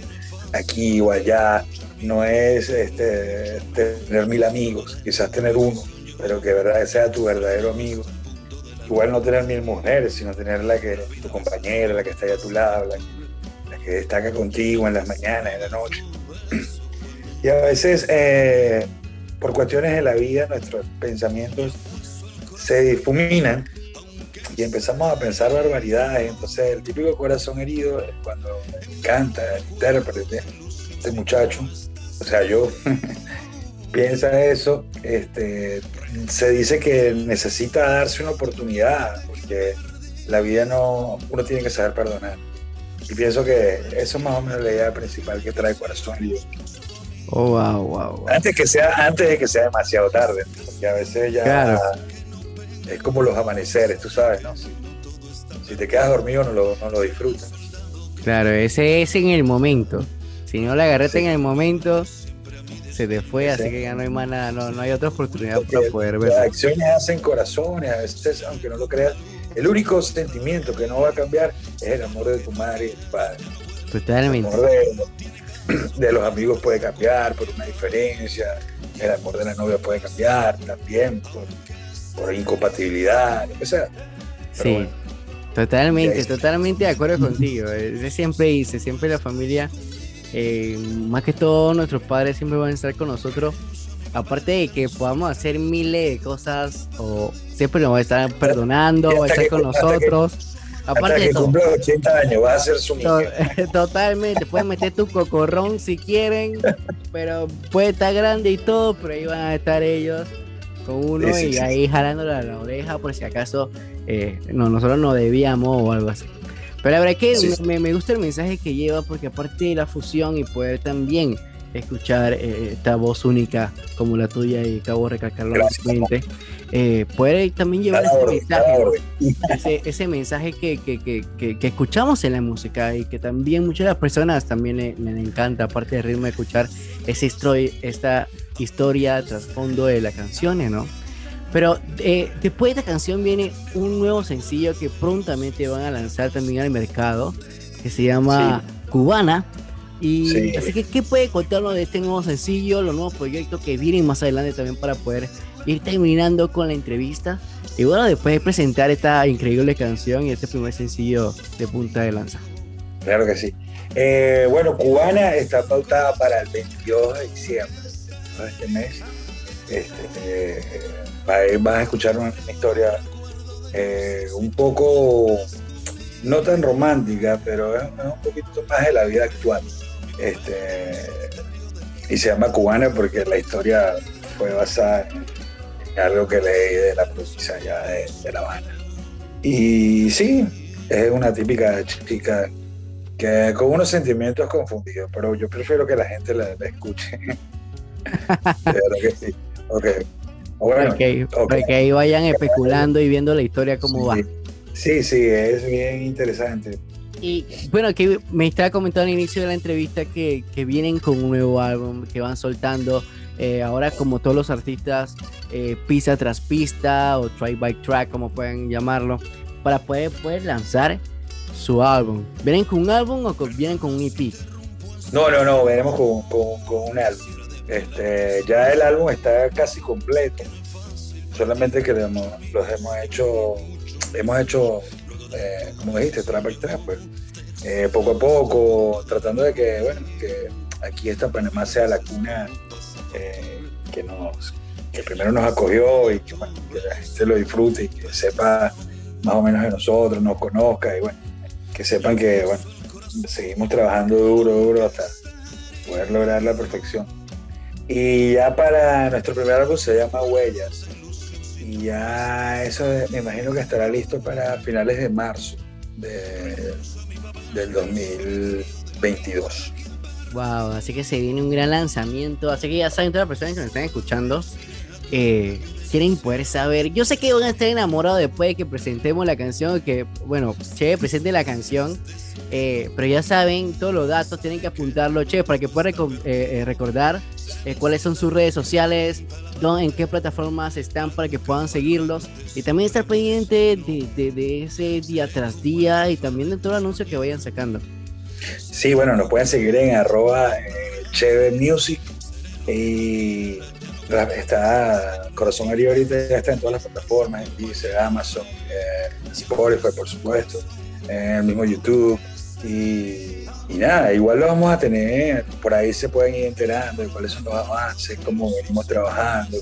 aquí o allá, no es este, tener mil amigos, quizás tener uno, pero que verdad sea tu verdadero amigo. Igual no tener mil mujeres, sino tener la que tu compañera, la que está ahí a tu lado, la que que destaca contigo en las mañanas, en la noche. Y a veces, eh, por cuestiones de la vida, nuestros pensamientos se difuminan y empezamos a pensar barbaridades. Entonces, el típico corazón herido, cuando canta el intérprete, este muchacho, o sea, yo, piensa eso, este, se dice que necesita darse una oportunidad, porque la vida no, uno tiene que saber perdonar. Y pienso que eso es más o menos la idea principal que trae Corazón Herido. Oh, wow, wow, wow. Antes, que sea, antes de que sea demasiado tarde, porque a veces ya Claro. es como los amaneceres, tú sabes, ¿no? Si, si te quedas dormido no lo, no lo disfrutas. Claro, ese es en el momento. Si no la agarraste Sí. en el momento, se te fue, así Sí. que ya no hay más nada, no, no hay otra oportunidad Porque para poder las verlo. acciones hacen corazones, a veces, aunque no lo creas, el único sentimiento que no va a cambiar es el amor de tu madre y de tu padre. El Totalmente. amor de, de los amigos puede cambiar por una diferencia, el amor de la novia puede cambiar también por, por incompatibilidad, lo que sea. Pero Sí, bueno, totalmente, totalmente de acuerdo contigo. Ese siempre dice, siempre la familia, eh, más que todo nuestros padres siempre van a estar con nosotros. Aparte de que podamos hacer miles de cosas, o siempre nos va a estar perdonando, va a hasta estar con hasta nosotros. hasta Aparte de que todo. cumpla 80 años va a ser su To-. Totalmente, pueden meter tu cocorrón si quieren, pero puede estar grande y todo, pero ahí van a estar ellos con uno Sí, sí, y sí, ahí jalándole a la oreja por si acaso eh, no, nosotros no debíamos o algo así. Pero la verdad es que. Me, me gusta el mensaje que lleva porque aparte de la fusión y poder también escuchar eh, esta voz única como la tuya y acabo de recalcarlo nuevamente. Eh, puede también llevar ese mensaje, ese, ese mensaje que, que, que, que, escuchamos en la música y que también muchas de las personas también le, le encanta, aparte del ritmo, escuchar esa histori- esta historia, trasfondo de las canciones, ¿no? Pero eh, después de esta canción viene un nuevo sencillo que prontamente van a lanzar también al mercado, que se llama Cubana. Y Sí. así que, ¿qué puede contarnos de este nuevo sencillo, los nuevos proyectos que vienen más adelante también para poder ir terminando con la entrevista? Y bueno, después de presentar esta increíble canción y este primer sencillo de punta de lanza. Claro que sí. Eh, bueno, Cubana está pautada para el 22 de diciembre de este mes. Este, eh, va- vas a escuchar una, una historia eh, un poco, no tan romántica, pero es un poquito más de la vida actual. Este, y se llama Cubana porque la historia fue basada en algo que leí de la provincia allá de, de La Habana. Y sí, es una típica chica que con unos sentimientos confundidos, pero yo prefiero que la gente la, la escuche. que sí. Ok. Bueno, para, que, ok. para que ahí vayan especulando y viendo la historia cómo va. sí, sí, es bien interesante. Y bueno, que me estaba comentando al inicio de la entrevista que, vienen con un nuevo álbum, que van soltando eh, ahora como todos los artistas, eh, pista tras pista o track by track, como pueden llamarlo, para poder, poder lanzar su álbum. ¿Vienen con un álbum o con- vienen con un EP? No, no, no, veremos con, con- un álbum. Este, ya el álbum está casi completo. Solamente que los hemos hecho, hemos hecho, eh, como dijiste, trap by trap, pues. Eh, poco a poco, tratando de que, bueno, que aquí esta Panamá sea la cuna eh, que nos, que primero nos acogió y que, bueno, que la gente lo disfrute y que sepa más o menos de nosotros, nos conozca y bueno, que sepan que, bueno, seguimos trabajando duro, duro hasta poder lograr la perfección. Y ya para nuestro primer álbum se llama Huellas. Y ya eso me imagino que estará listo para finales de marzo de- del 2022. Wow, así que se viene un gran lanzamiento. Así que ya saben, todas las personas que nos están escuchando, eh, quieren poder saber. Yo sé que van a estar enamorados después de que presentemos la canción, que bueno, Che presente la canción. eh, pero ya saben, todos los datos tienen que apuntarlo, Che, para que puedan eh, eh, recordar cuáles son sus redes sociales, dó- en qué plataformas están para que puedan seguirlos. Y también estar pendiente de, ese día tras día y también de todo el anuncio que vayan sacando. Sí, bueno, nos pueden seguir en arroba Cheve y está Corazón Herido ahorita está en todas las plataformas, en Deezer, Amazon, eh, Spotify por supuesto, en el mismo YouTube. Y, nada, igual lo vamos a tener, por ahí se pueden ir enterando de cuáles son los avances, cómo venimos trabajando,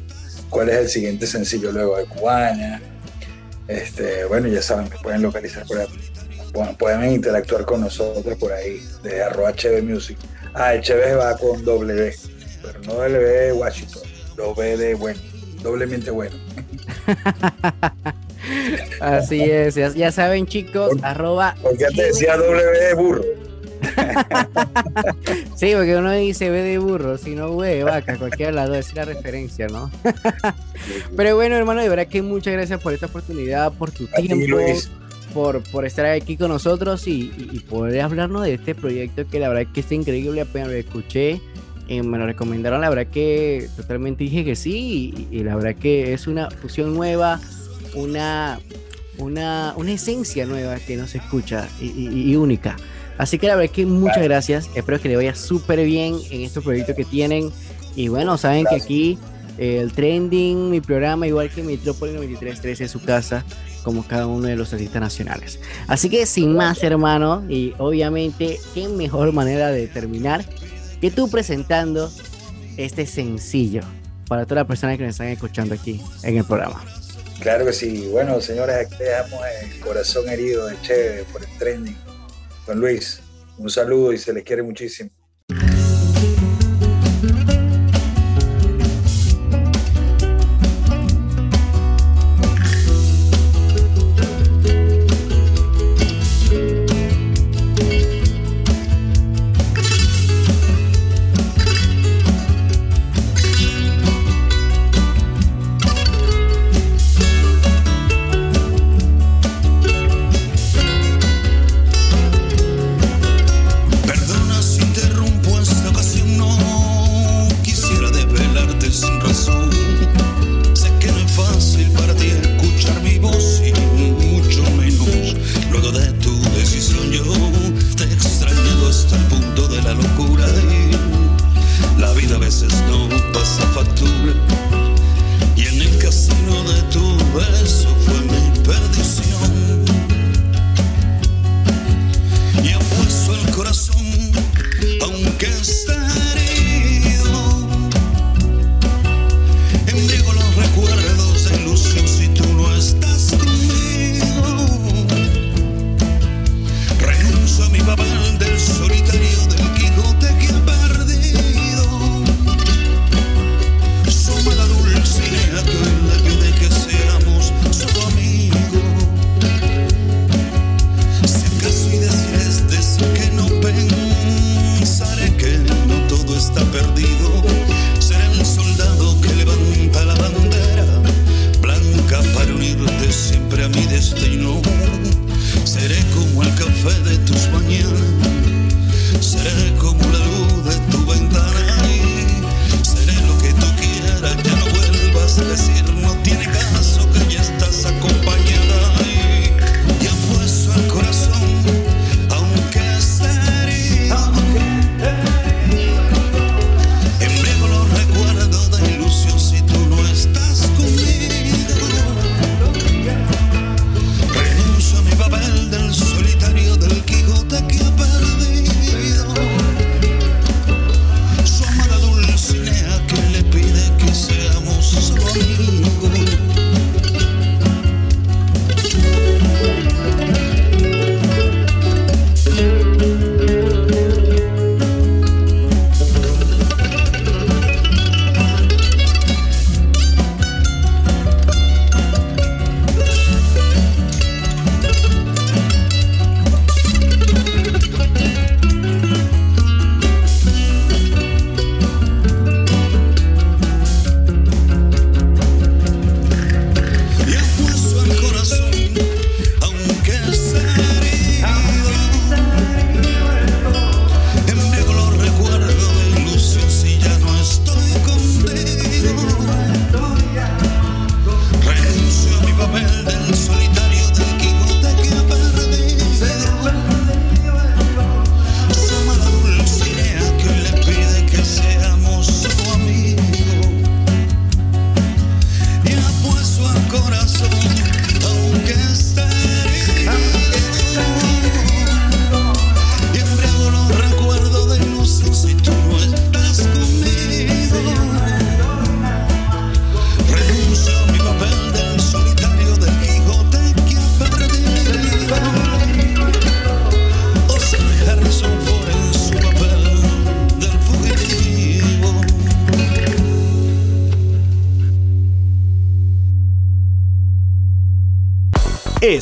cuál es el siguiente sencillo luego de Cubana, este, bueno, ya saben, me pueden localizar por ahí pueden interactuar con nosotros por ahí, de arroba Cheve Music. Ah, Cheve va con W, pero no W de W de bueno, doblemente bueno. Así es, ya, ya saben chicos, arroba... Porque antes decía W de burro. Sí, porque uno dice B de burro, si no V de vaca, cualquiera dos es la referencia, ¿no? Pero bueno, hermano, de verdad que muchas gracias por esta oportunidad, por tu tiempo, por, por estar aquí con nosotros y, y- y poder hablarnos de este proyecto que la verdad que está increíble, apenas lo escuché, eh, me lo recomendaron, la verdad que totalmente dije que sí y, y la verdad que es una fusión nueva, una, una, una esencia nueva que no se escucha y, y- y única. Así que la verdad que muchas gracias, espero que le vaya súper bien en estos proyectos que tienen y bueno, saben que aquí eh, el trending, mi programa, igual que Metrópolis 9313 es su casa, como cada uno de los artistas nacionales. Así que sin más, hermano, y obviamente, qué mejor manera de terminar que tú presentando este sencillo para todas las personas que nos están escuchando aquí en el programa. Claro que sí. Bueno, señores, dejamos el corazón herido de Cheve por el trending. Don Luis, un saludo y se les quiere muchísimo.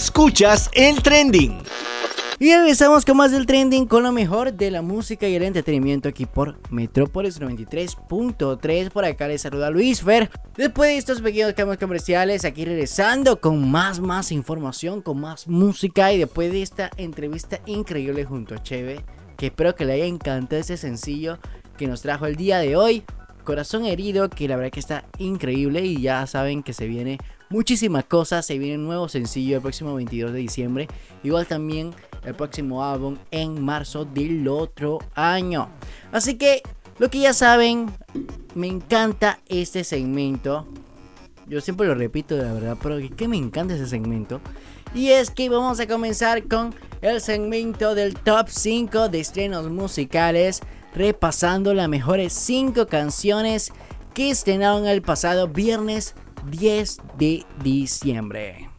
Escuchas el trending. Y regresamos con más del trending con lo mejor de la música y el entretenimiento aquí por Metrópolis 93.3. Por acá les saluda Luis Fer. Después de estos pequeños cambios comerciales, aquí regresando con más, más información, con más música y después de esta entrevista increíble junto a Cheve, que espero que le haya encantado ese sencillo que nos trajo el día de hoy. Corazón herido, que la verdad que está increíble y ya saben que se viene muchísimas cosas. Se viene un nuevo sencillo el próximo 22 de diciembre. Igual también el próximo álbum en marzo del otro año. Así que lo que ya saben, me encanta este segmento. Yo siempre lo repito, la verdad, pero que me encanta ese segmento. Y es que vamos a comenzar con el segmento del top 5 de estrenos musicales, repasando las mejores 5 canciones que estrenaron el pasado viernes 10 de diciembre.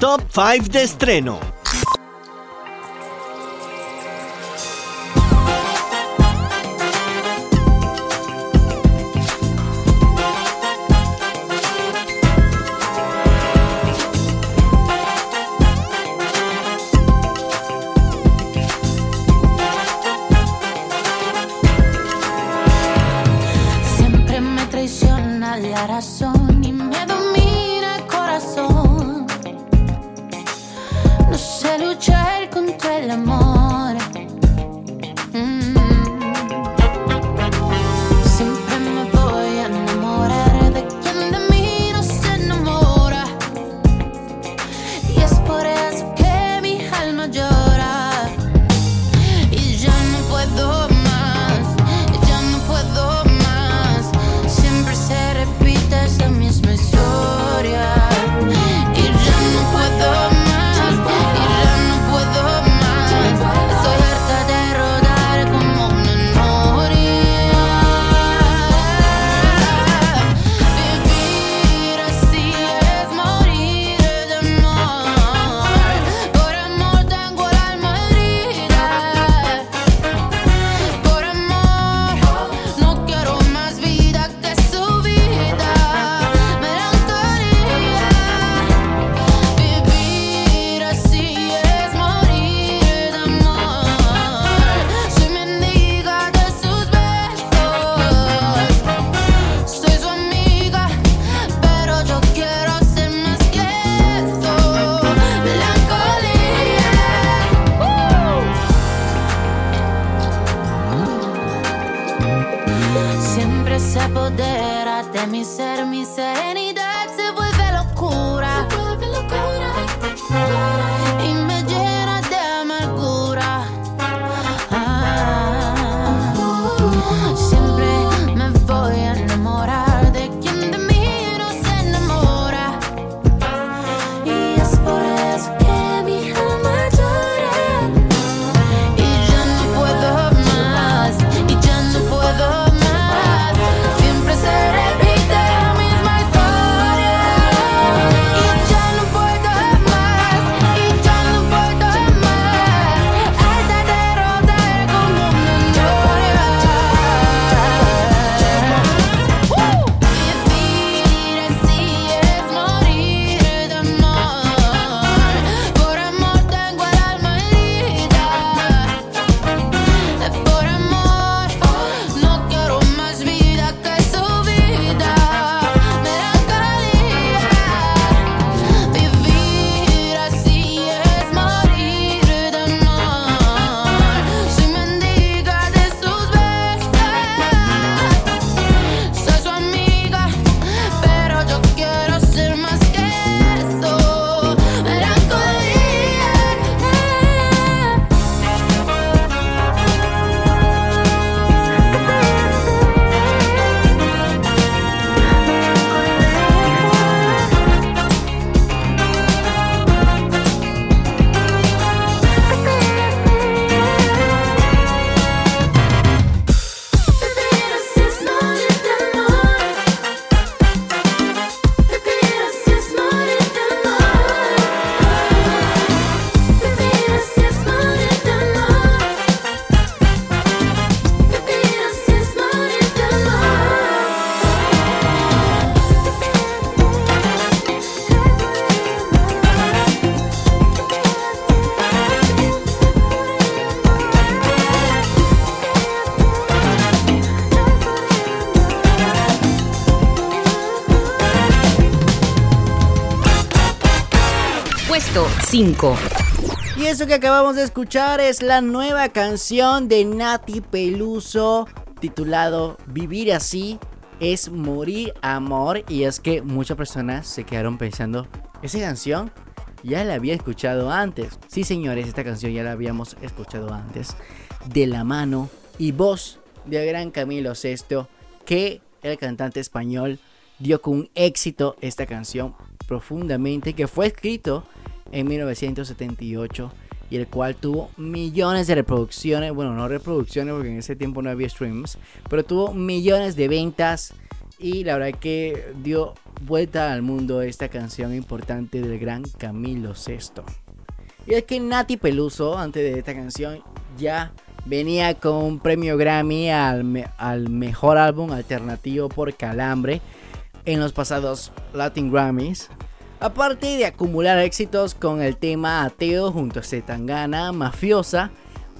Top 5 de estreno. 5. Y eso que acabamos de escuchar es la nueva canción de Nati Peluso titulado Vivir así es morir amor. Y es que muchas personas se quedaron pensando, esa canción ya la había escuchado antes. Sí señores, esta canción ya la habíamos escuchado antes. De la mano y voz del gran Camilo Sesto, que el cantante español dio con éxito esta canción profundamente, que fue escrito en 1978 y el cual tuvo millones de reproducciones, bueno, no reproducciones porque en ese tiempo no había streams, pero tuvo millones de ventas y la verdad que dio vuelta al mundo esta canción importante del gran Camilo Sesto. Y es que Nati Peluso, antes de esta canción, ya venía con un premio Grammy al, al mejor álbum alternativo por Calambre en los pasados Latin Grammys. Aparte de acumular éxitos con el tema Ateo junto a Zetangana, Mafiosa,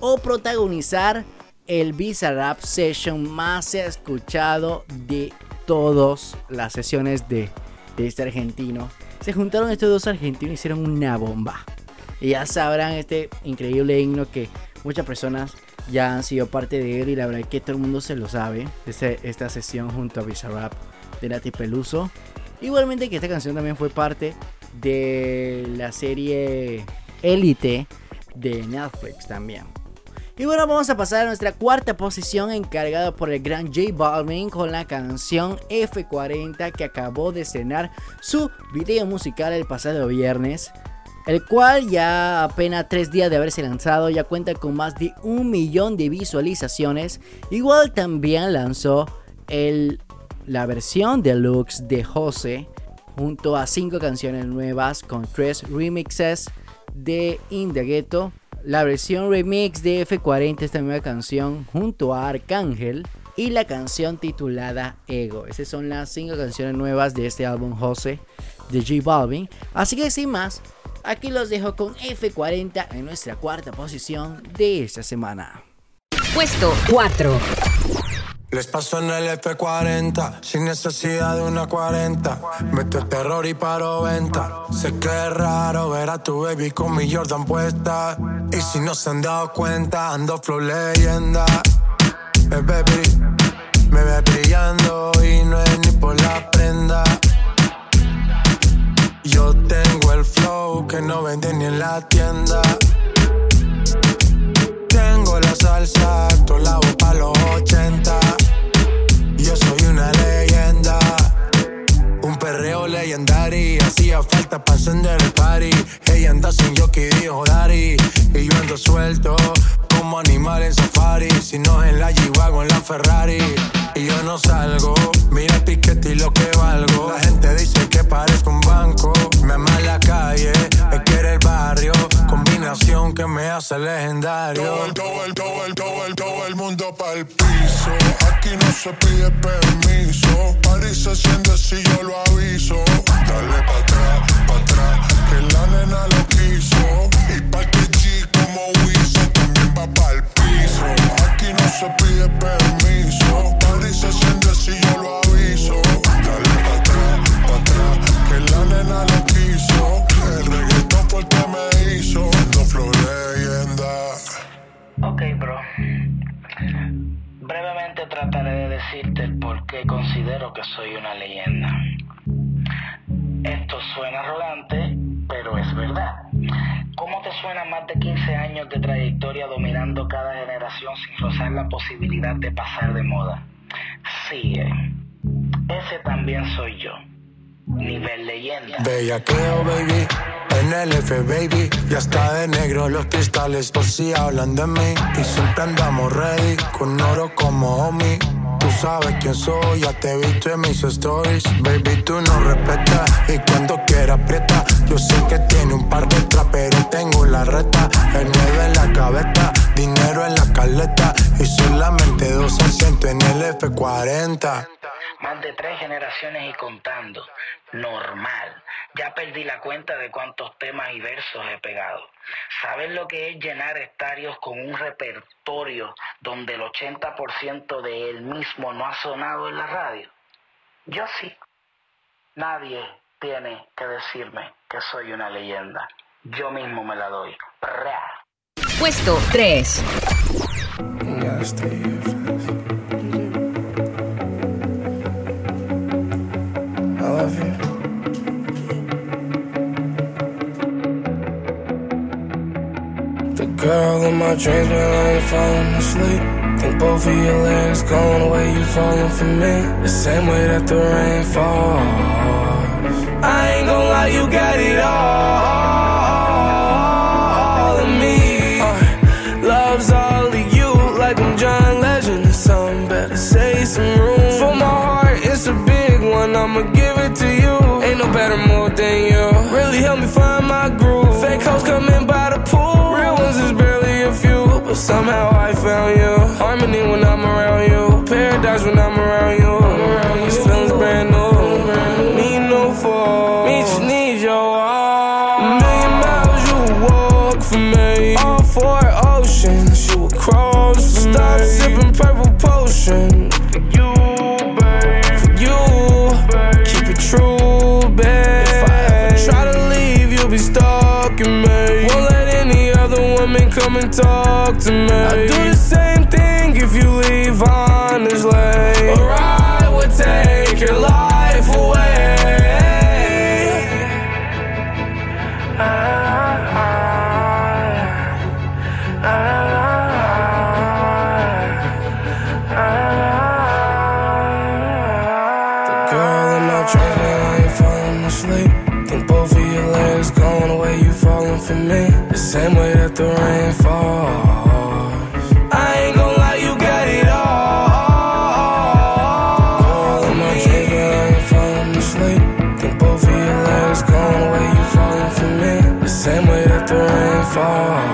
o protagonizar el Bizarrap Session más escuchado de todas las sesiones de, este argentino. Se juntaron estos dos argentinos y hicieron una bomba. Y ya sabrán este increíble himno que muchas personas ya han sido parte de él y la verdad es que todo el mundo se lo sabe. Este- esta sesión junto a Bizarrap de Nati Peluso. Igualmente que esta canción también fue parte de la serie Elite de Netflix también. Y bueno, vamos a pasar a nuestra cuarta posición encargada por el gran J Balvin con la canción F40 que acabó de estrenar su video musical el pasado viernes. El cual ya apenas tres días de haberse lanzado ya cuenta con más de un millón de visualizaciones. Igual también lanzó el, la versión deluxe de Jose junto a cinco canciones nuevas con tres remixes de In Ghetto. La versión remix de F40 esta nueva canción junto a Arcángel y la canción titulada Ego. Esas son las cinco canciones nuevas de este álbum Jose de J Balvin. Así que sin más, aquí los dejo con F40 en nuestra cuarta posición de esta semana. Puesto 4. Les paso en el F40, sin necesidad de una 40. Meto terror y paro venta. Sé que es raro ver a tu baby con mi Jordan puesta. Y si no se han dado cuenta, ando flow leyenda. Eh, baby, Me ves brillando y no es ni por la prenda. Yo tengo el flow que no venden ni en la tienda. Tengo la salsa, todo la pa' los 80. Perreo legendario, hacía falta para encender el party. Ella anda sin jockey, dijo Dari. Y yo ando suelto, como animal en safari. Si no es en la G-Wagon, en la Ferrari. Y yo no salgo, mira el piquete y lo que valgo. La gente dice que parezco un banco. Me ama la calle, me quiere el barrio. Combinación que me hace legendario. Todo el, todo el, todo el, todo el, todo el mundo pa'l piso. Aquí no se pide permiso. París se siente si yo lo aviso. Dale pa' atrás, pa' atrás, que la nena lo quiso. Y pa' que G como va pa'l piso. Aquí no se pide permiso. París se siente si yo lo aviso. Dale pa' atrás, pa' atrás, que la nena lo quiso. El reggaetón fue el que me hizo. No flow leyenda. Ok, bro. Brevemente trataré de decirte el por qué considero que soy una leyenda. Esto suena arrogante, pero es verdad. ¿Cómo te suena más de 15 años de trayectoria dominando cada generación sin rozar la posibilidad de pasar de moda? Sigue. Ese también soy yo. Nivel leyenda. Bellaqueo, baby. En el F, baby. Ya está de negro los cristales por si hablan de mí. Y siempre andamos ready, con oro como homie. Tú sabes quién soy, ya te he visto en mis stories. Baby, tú no respetas y cuando quieras aprieta. Yo sé que tiene un par de trap, pero tengo la reta. El miedo en la cabeza, dinero en la caleta. Y solamente dos asientos en el F40. Más de tres generaciones y contando. Normal. Ya perdí la cuenta de cuántos temas y versos he pegado. ¿Sabes lo que es llenar estadios con un repertorio donde el 80% de él mismo no ha sonado en la radio? Yo sí. Nadie tiene que decirme que soy una leyenda. Yo mismo me la doy. Puesto 3. Ya estoy feliz. I love you. Girl in my dreams, man, I ain't falling asleep. Think both of your legs going the way you falling for me. The same way that the rain falls. I ain't gonna lie, you got it all in me. Uh, love's all of you, like I'm John Legend or something. Better say some room for my heart. It's a big one, I'ma give it to you. Ain't no better mood than you. Really help me find my groove. Hoes coming by the pool. Real ones is barely a few, but somehow I found you. Harmony when I'm around you. Paradise when I'm around you. These feelings brand new. Need no fall. Me just need your all. Million miles you walk for me. All four oceans you would cross for Stop sipping purple potion. You, stalking me. Won't let any other woman come and talk to me. I do the same thing if you leave honestly. Or I would take your life falling for me. The same way that the rain falls.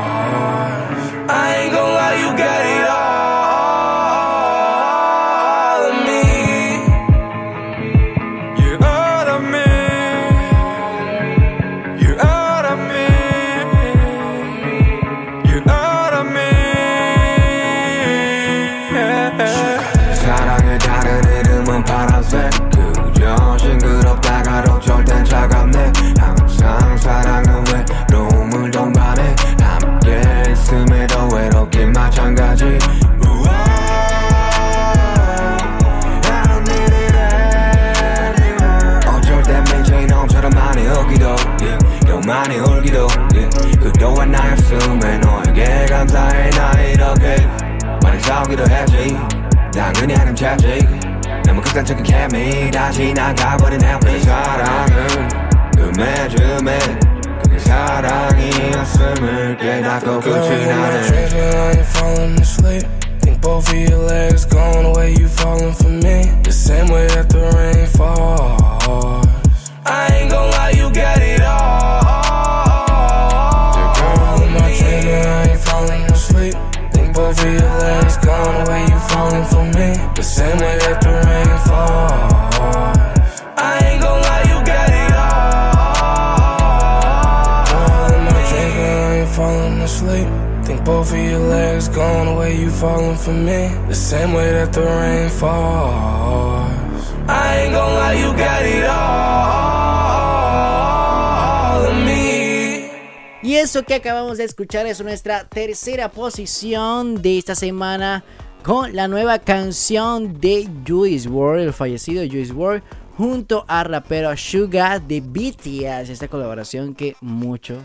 I'm 너에게 감사해 나 이렇게 많이 싸우기도 했지 난 그냥 남자지 너무 극단적인 케미 다 지나가버린 해피 사랑은 듬해듬해 I'm 깨닫고 끝이 나네 Both of your legs gone the way you falling for me. The same way that the rain falls. I ain't gonna lie, you got it all. I'm dreaming, I ain't falling asleep. Think both of your legs going the way you falling for me. The same way that the rain falls. I ain't gon' lie, you get it all. Girl, my dreams, I ain't falling asleep. Think both of your legs going the way you falling for me. The same way that the rain falls. I ain't gon' lie, you got it all Y eso que acabamos de escuchar es nuestra tercera posición de esta semana con la nueva canción de Juice WRLD, el fallecido Juice WRLD, junto a rapero Suga de BTS, esta colaboración que muchos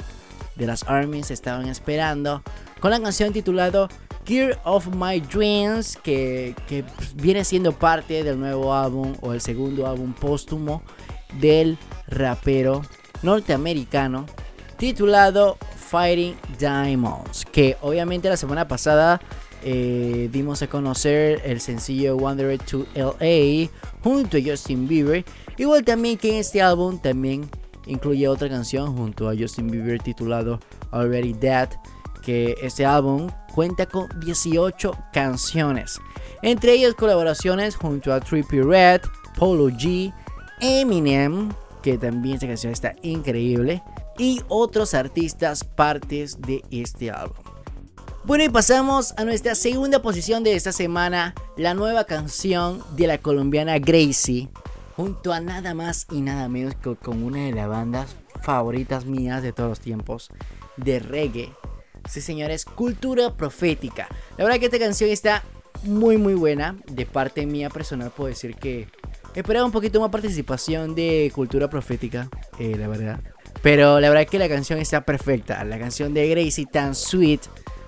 de las armies estaban esperando, con la canción titulada Gear of My Dreams, que, que viene siendo parte del nuevo álbum o el segundo álbum póstumo del rapero norteamericano titulado Fighting Diamonds, que obviamente la semana pasada eh, dimos a conocer el sencillo Wanderer to LA junto a Justin Bieber, igual también que en este álbum también incluye otra canción junto a Justin Bieber titulado Already Dead, que este álbum cuenta con 18 canciones, entre ellas colaboraciones junto a Trippie Red, Polo G, Eminem, que también esta canción está increíble, y otros artistas partes de este álbum. Bueno, y pasamos a nuestra segunda posición de esta semana, la nueva canción de la colombiana Gracie, junto a nada más y nada menos que con una de las bandas favoritas mías de todos los tiempos, de reggae. Sí, señores, Cultura Profética. La verdad que esta canción está muy, muy buena. De parte mía personal puedo decir que esperaba un poquito más participación de Cultura Profética, eh, la verdad. Pero la verdad que la canción está perfecta. La canción de Gracie tan sweet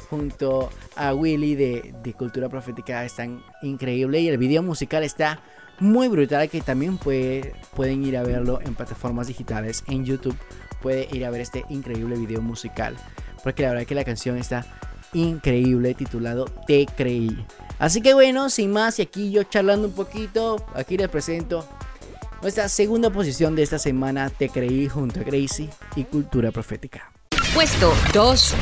junto a Willy de, de Cultura Profética están increíble y el video musical está muy brutal que también puede, pueden ir a verlo en plataformas digitales en YouTube puede ir a ver este increíble video musical porque la verdad que la canción está increíble titulado Te creí así que bueno sin más y aquí yo charlando un poquito aquí les presento nuestra segunda posición de esta semana Te creí junto a Gracie y Cultura Profética Puesto 2.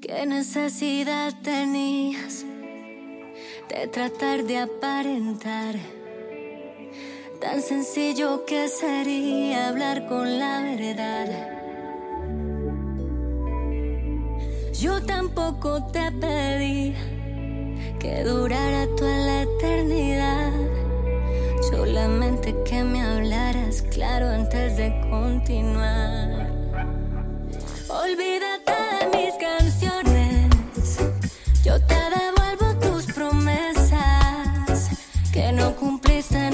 ¿Qué necesidad tenías de tratar de aparentar? Tan sencillo que sería hablar con la verdad. Yo tampoco te pedí que durara toda la eternidad. Solamente que me hablaras claro antes de continuar. Olvídate de mis canciones. Yo te devuelvo tus promesas. Que no cumpliste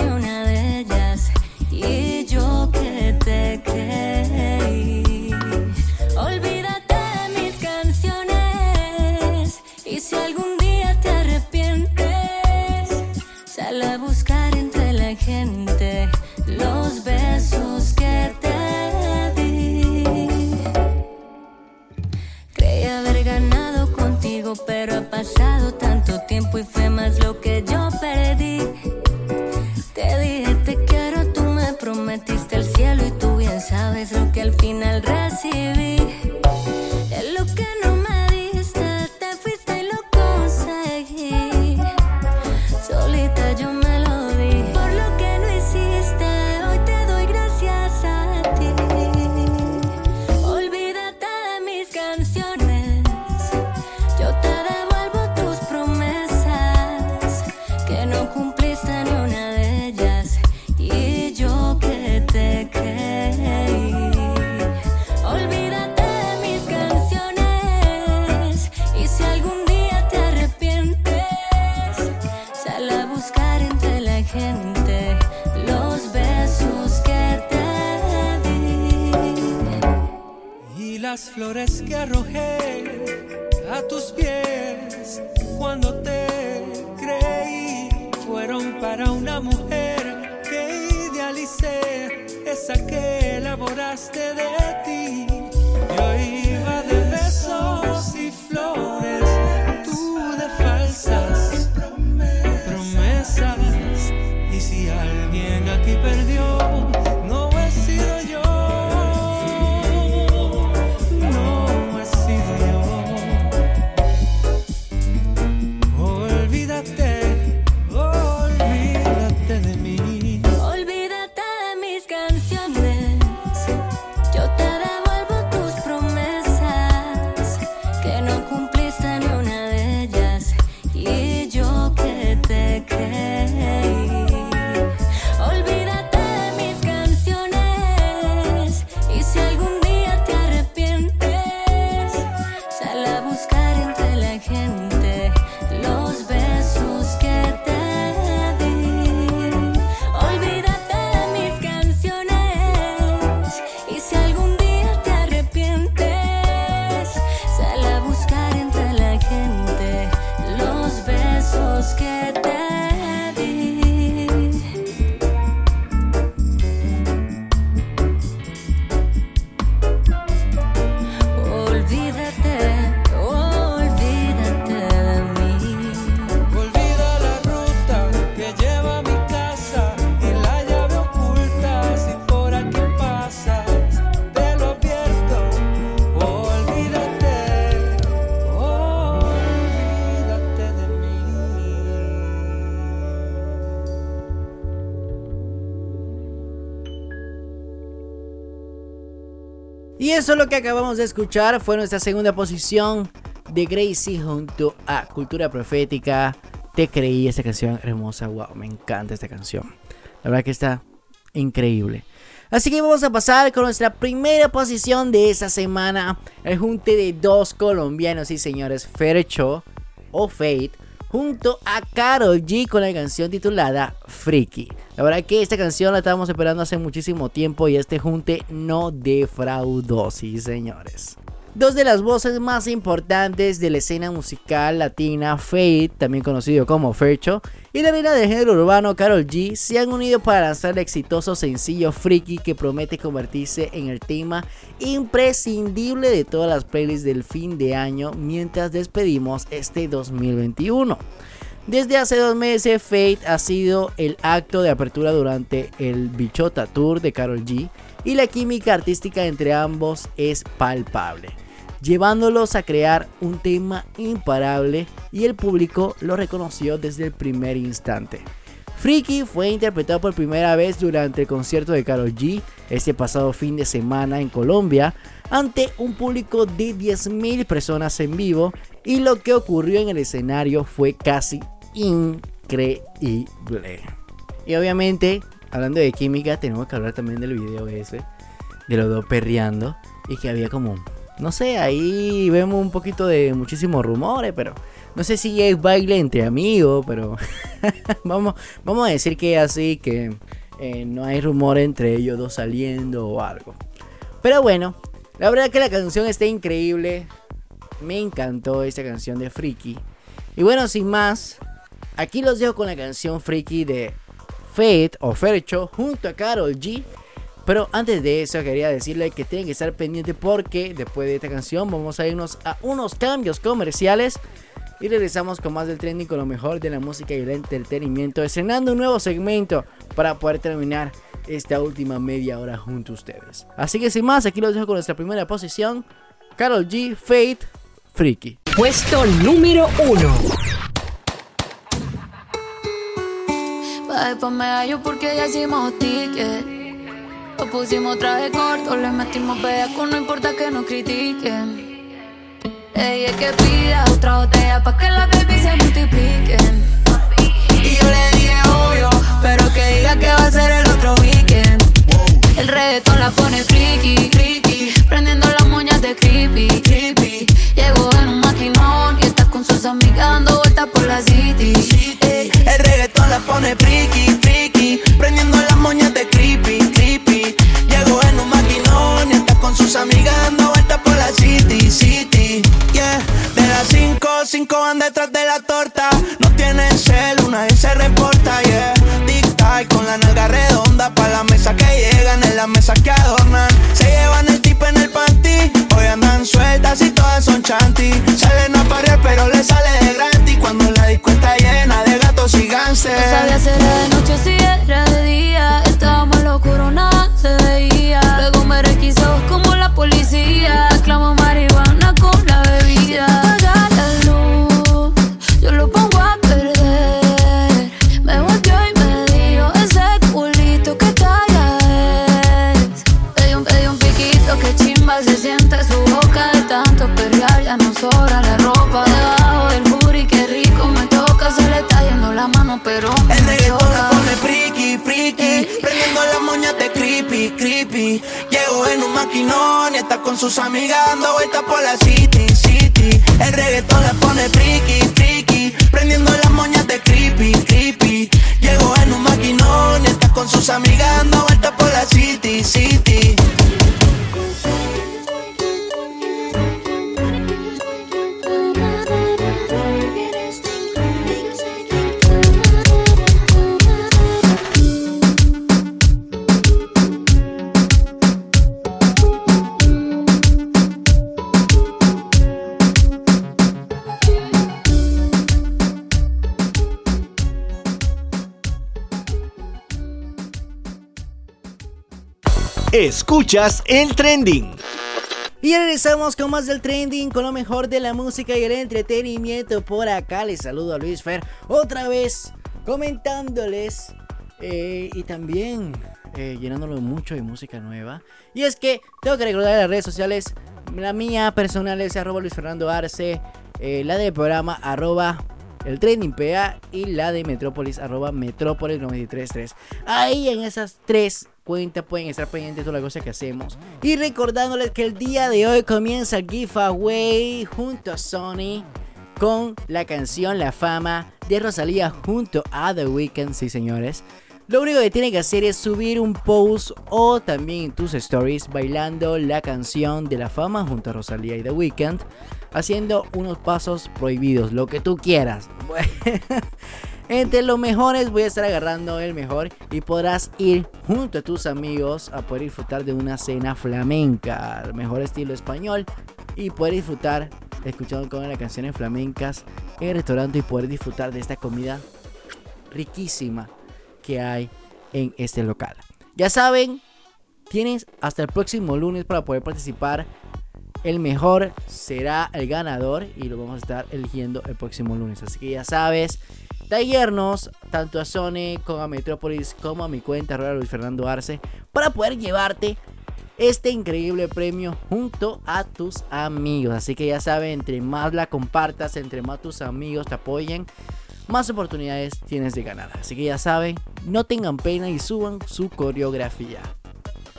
Y eso lo que acabamos de escuchar fue nuestra segunda posición de Gracie junto a Cultura Profética. Te creí esta canción hermosa, wow, me encanta esta canción. La verdad que está increíble. Así que vamos a pasar con nuestra primera posición de esta semana. El junte de dos colombianos, sí señores, Fercho o Fate, junto a Karol G con la canción titulada Freaky. La verdad que esta canción la estábamos esperando hace muchísimo tiempo y este junte no defraudó, sí señores. Dos de las voces más importantes de la escena musical latina, Fate, también conocido como Fercho, y la reina del género urbano Karol G, se han unido para lanzar el exitoso sencillo Freaky que promete convertirse en el tema imprescindible de todas las playlists del fin de año mientras despedimos este 2021. Desde hace dos meses, Fate ha sido el acto de apertura durante el Bichota Tour de Karol G y la química artística entre ambos es palpable, llevándolos a crear un tema imparable y el público lo reconoció desde el primer instante. Freaky fue interpretado por primera vez durante el concierto de Karol G este pasado fin de semana en Colombia ante un público de 10.000 personas en vivo y lo que ocurrió en el escenario fue casi increíble. Y obviamente, hablando de química, tenemos que hablar también del video ese, de los dos perreando y que había como, no sé, ahí vemos un poquito de muchísimos rumores, pero no sé si es baile entre amigos, pero vamos, vamos a decir que así, que eh, no hay rumor entre ellos dos saliendo o algo. Pero bueno, la verdad que la canción está increíble. Me encantó esta canción de Freaky. Y bueno, sin más, aquí los dejo con la canción Freaky de Fate o Fercho junto a Karol G. Pero antes de eso quería decirle que tienen que estar pendientes porque después de esta canción vamos a irnos a unos cambios comerciales y regresamos con más del trending con lo mejor de la música y el entretenimiento, estrenando un nuevo segmento para poder terminar esta última media hora junto a ustedes. Así que sin más, aquí los dejo con nuestra primera posición, Karol G, Fate, Freaky. Puesto número 1. Bajé pa' medallo porque ya hicimos ticket. Nos pusimos traje corto, le metimos bellaco, no importa que nos critiquen. Ella es que pida otra botella pa' que las baby se multipliquen. Y yo le dije obvio, pero que diga que va a ser el otro weekend. El reggaetón la pone friki, friki, prendiendo las moñas de creepy, creepy. Llegó en un sus amigas vueltas por la city. Ey. El reggaetón la pone friki, friki, prendiendo las moñas de creepy, creepy. Llegó en un maquinón y está con sus amigas dando vueltas por la city, city. Yeah, de las 5 los cinco van detrás de la torta. No tienen cel, nadie se reporta, yeah. Tic tac con la nalga redonda. Pa' la mesa que llegan, en la mesa que adornan. Sueltas y todas son chanty. Salen a parir, pero le sale de gratis. Cuando la disco está llena de gatos y No ganses. sabía si era de noche si era de día. Estábamos en lo oscuro, nada se veía. Luego me requisó como Ya no sobra la ropa debajo del booty. Qué rico me toca, se le está yendo la mano, pero El reggaetón me pone friki, friki Prendiendo las moñas de creepy, creepy. Llegó en un maquinón y está con sus amigas dando vueltas por la city, city. El reggaetón le pone friki, friki Prendiendo las moñas de creepy, creepy. Llegó en un maquinón y está con sus amigas dando vueltas por la city, city Escuchas el trending. Y regresamos con más del trending, con lo mejor de la música y el entretenimiento. Por acá les saludo a Luis Fer otra vez comentándoles eh, y también eh, llenándolo mucho de música nueva. Y es que tengo que recordar las redes sociales. La mía personal es arroba Luis Fernando Arce. eh, la del programa arroba el trending PA y la de Metrópolis arroba Metrópolis 933. Ahí en esas tres cuentas pueden estar pendientes de toda la cosa que hacemos. Y recordándoles que el día de hoy comienza el giveaway junto a Sony con la canción La Fama de Rosalía junto a The Weeknd, sí señores. Lo único que tienen que hacer es subir un post o también tus stories bailando la canción de La Fama junto a Rosalía y The Weeknd, haciendo unos pasos prohibidos, lo que tú quieras. Entre los mejores voy a estar agarrando el mejor y podrás ir junto a tus amigos a poder disfrutar de una cena flamenca, mejor estilo español y poder disfrutar escuchando con las canciones flamencas en el restaurante y poder disfrutar de esta comida riquísima que hay en este local. Ya saben, tienes hasta el próximo lunes para poder participar. El mejor será el ganador y lo vamos a estar eligiendo el próximo lunes. Así que ya sabes, tallernos tanto a Sony como a Metrópolis como a mi cuenta arroba Luis Fernando Arce para poder llevarte este increíble premio junto a tus amigos. Así que ya saben, entre más la compartas, entre más tus amigos te apoyen, más oportunidades tienes de ganar. Así que ya saben, no tengan pena y suban su coreografía.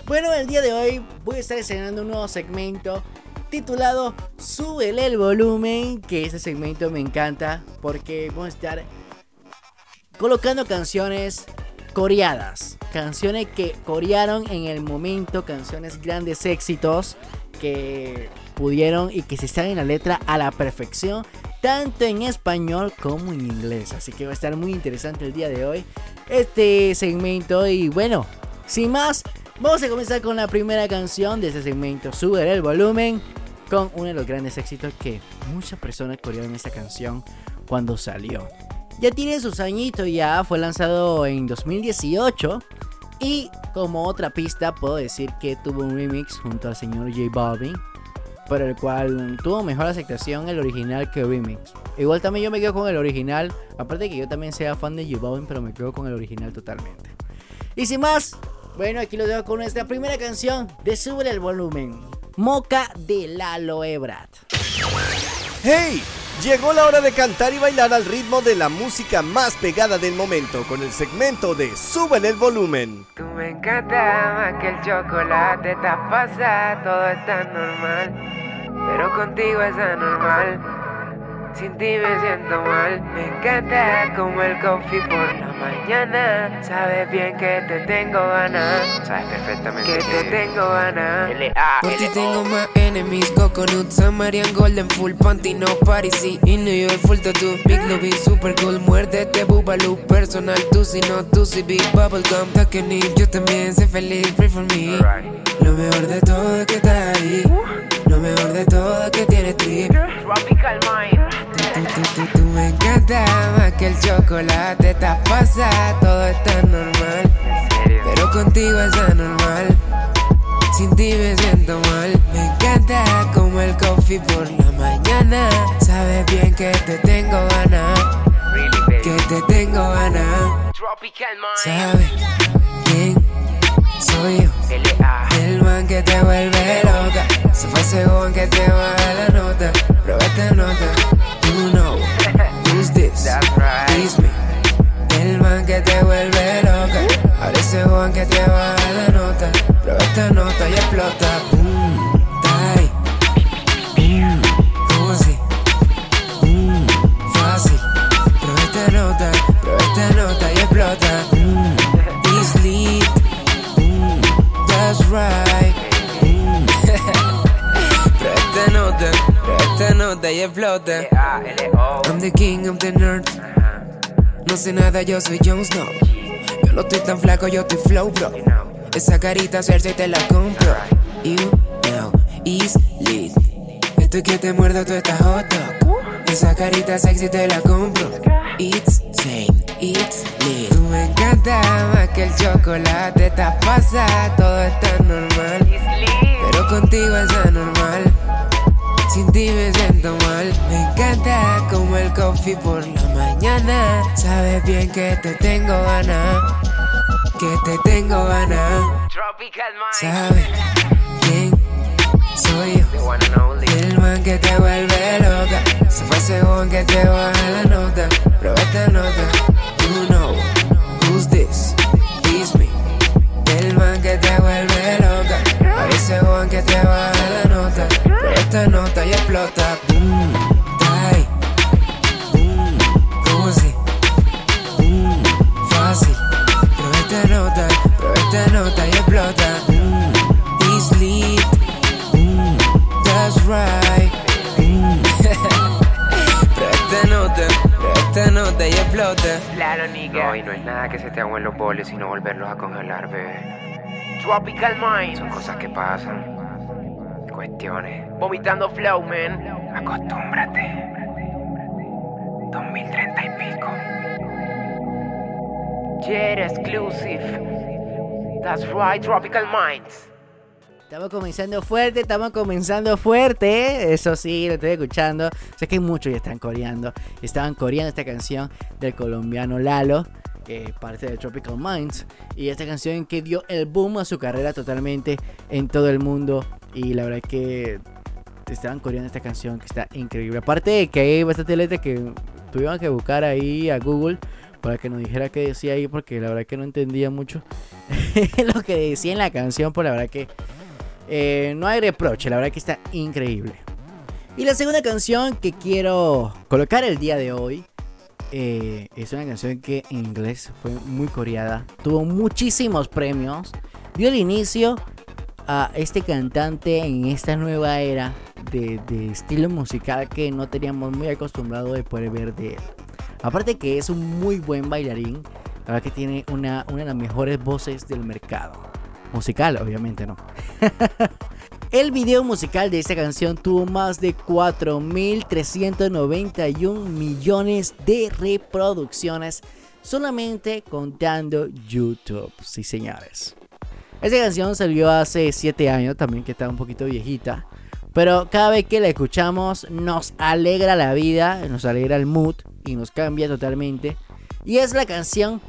Bueno, el día de hoy voy a estar estrenando un nuevo segmento titulado Súbele el volumen, que ese segmento me encanta porque vamos a estar colocando canciones coreadas, canciones que corearon en el momento, canciones grandes éxitos que pudieron y que se saben la letra a la perfección, tanto en español como en inglés. Así que va a estar muy interesante el día de hoy este segmento. Y bueno, sin más, vamos a comenzar con la primera canción de este segmento, Sube el volumen, con uno de los grandes éxitos que muchas personas corearon esta canción cuando salió. Ya tiene sus añitos ya, fue lanzado en 2018 y como otra pista puedo decir que tuvo un remix junto al señor J Balvin, por el cual tuvo mejor aceptación el original que el remix. Igual también yo me quedo con el original, aparte de que yo también sea fan de J Balvin, pero me quedo con el original totalmente. Y sin más, bueno, aquí lo dejo con nuestra primera canción de Sube el volumen, Moca de Lalo Ebrard. ¡Hey! Llegó la hora de cantar y bailar al ritmo de la música más pegada del momento con el segmento de Súbele el volumen. Tú me encanta más que el chocolate, te pasa, todo está normal, pero contigo es anormal. Sin ti me siento mal. Me encanta como el coffee por la mañana. Sabes bien que te tengo ganas. Sabes perfectamente que te tengo ganas. Por ti tengo más enemies, coconut, Samarian Golden, full panty, no party, y New York, full tattoo, Big Lobby, super cool, muérdete, bubaloo, personal, tú si no, tú si big bubblegum, takenip, yo también sé feliz, pray for me. Lo mejor de todo es que estás ahí, lo mejor de todo es que tienes trip. Tropical Mind. Tú, tú, tú, tú me encanta más que el chocolate, estás pasa, todo está normal, pero contigo es anormal. Sin ti me siento mal. Me encanta como el coffee por la mañana. Sabes bien que te tengo ganas. Que te tengo ganas. Tropical Mind. ¿Sabes quién soy yo? Man que te vuelve loca. Se fue ese que te baja la nota. Prueba esta nota. You know who's this? It's me. El man que te vuelve loca. Ahora ese joven que te baja la nota. Prueba esta nota y explota. Nota y explota. I'm the king of the nerd. No sé nada, yo soy Jon Snow. Yo no estoy tan flaco, yo estoy flow, bro. Esa carita Cersei te la compro. You know, is lit. Estoy que te muerdo, tú estás hot dog. Esa carita sexy te la compro. It's same, it's lit. Tú me encanta más que el chocolate. Estás pasa, todo está normal. Pero contigo es anormal. Sin ti me siento mal. Me encanta como el coffee por la mañana. Sabes bien que te tengo ganas. Que te tengo ganas. ¿Sabes quién soy yo? El man que te vuelve loca. Se fue joven que te baja la nota. Prueba esta nota. You know who's this? It's me. El man que te vuelve loca. Ese joven que te baja esta nota y explota. Boom, ahí. Boom, ¿cómo así? Boom, fácil. Prueba esta nota. Prueba esta nota y explota. Boom, it's lit. Boom, that's right. Boom. Prueba esta nota. Prueba esta nota y explota. Claro, nigga. No, y no es nada que se te agüen los boles, sino volverlos a congelar, bebé. Tropical Mind. Son cosas que pasan. Cuestiones. Vomitando flow, man. Acostúmbrate. 2030 y pico. Jet exclusive. That's right, Tropical Minds. Estamos comenzando fuerte, estamos comenzando fuerte. Eso sí, lo estoy escuchando. Sé que muchos ya están coreando. Estaban coreando esta canción del colombiano Lalo, que es parte de Tropical Minds. Y esta canción que dio el boom a su carrera totalmente en todo el mundo. Y la verdad que estaban coreando esta canción que está increíble. Aparte de que hay bastante letras que tuvieron que buscar ahí a Google para que nos dijera qué decía ahí, porque la verdad que no entendía mucho lo que decía en la canción, por la verdad que eh, no hay reproche, la verdad que está increíble. Y la segunda canción que quiero colocar el día de hoy eh, es una canción que en inglés fue muy coreada, tuvo muchísimos premios, dio el inicio a este cantante en esta nueva era de, de estilo musical que no teníamos muy acostumbrado de poder ver de él. Aparte que es un muy buen bailarín, la verdad que tiene una, una de las mejores voces del mercado. Musical, obviamente no. El video musical de esta canción tuvo más de 4.391 millones de reproducciones solamente contando YouTube. Sí, señores. Esta canción salió hace 7 años también, que está un poquito viejita. Pero cada vez que la escuchamos nos alegra la vida, nos alegra el mood y nos cambia totalmente. Y es la canción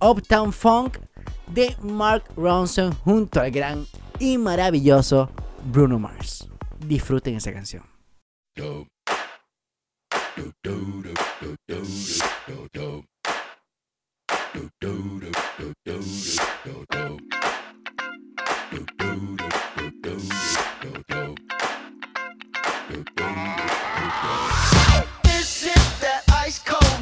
Uptown Funk de Mark Ronson junto al gran y maravilloso Bruno Mars. Disfruten esa canción.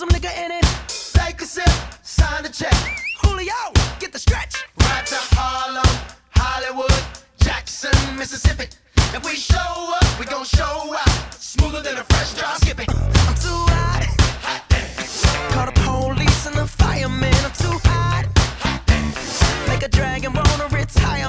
some nigga in it. Take a sip, sign the check. Julio, get the stretch. Right to Harlem, Hollywood, Jackson, Mississippi. If we show up, we gon' show out. Smoother than a fresh drop. Skip it. I'm too hot. Call the police and the fireman. I'm too hot. Make a dragon wanna retire,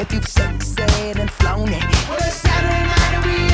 If you've sexed and flown it. Well, it's Saturday night and we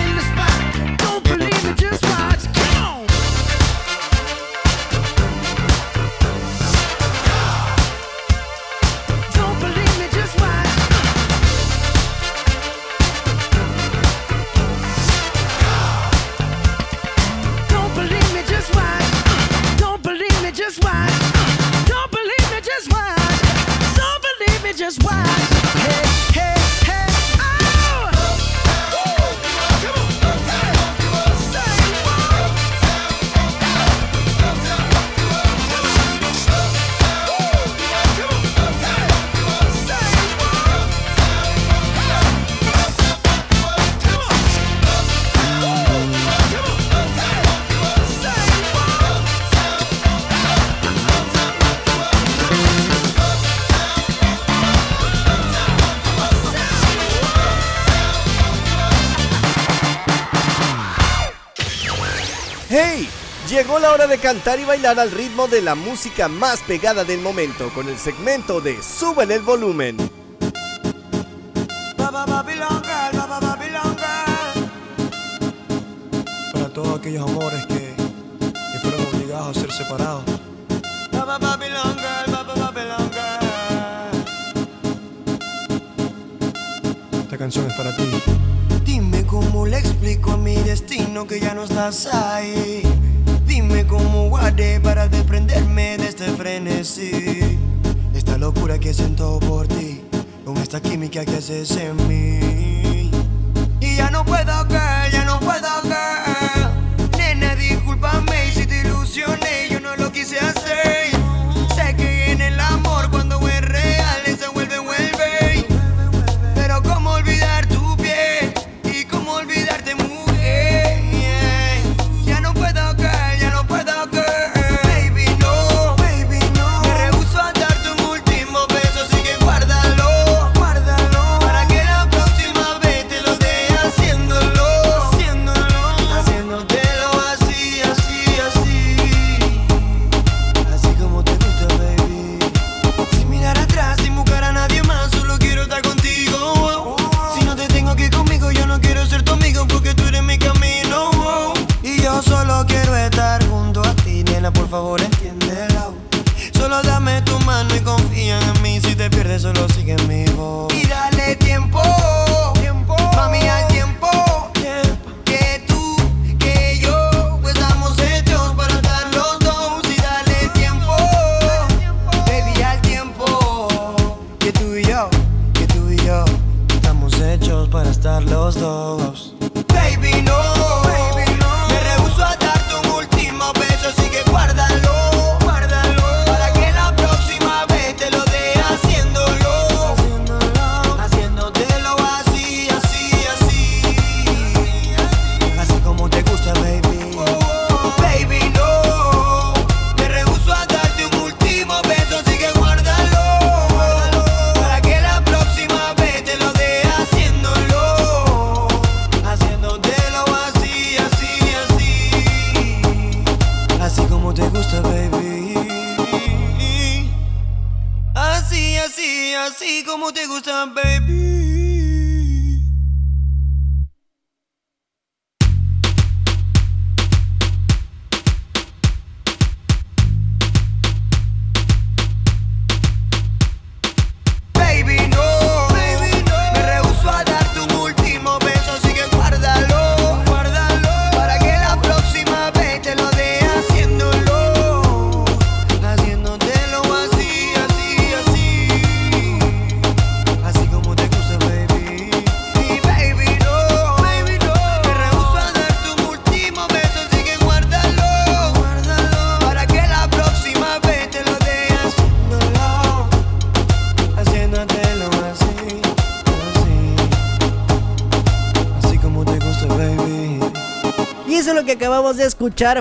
Llegó la hora de cantar y bailar al ritmo de la música más pegada del momento con el segmento de Suben el volumen. Para todos aquellos amores que, que fueron obligados a ser separados. Esta canción es para ti. Dime cómo le explico a mi destino que ya no estás ahí. Dime cómo guardé para desprenderme de este frenesí. Esta locura que siento por ti, con esta química que haces en mí. Y ya no puedo, girl, ya no puedo, girl. Nena, discúlpame si te ilusioné, yo no lo quise hacer.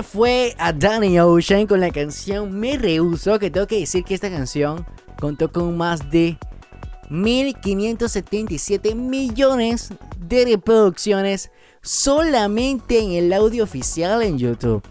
Fue a Danny Ocean con la canción Me Rehuso, que tengo que decir que esta canción contó con más de 1.577 millones de reproducciones solamente en el audio oficial en YouTube.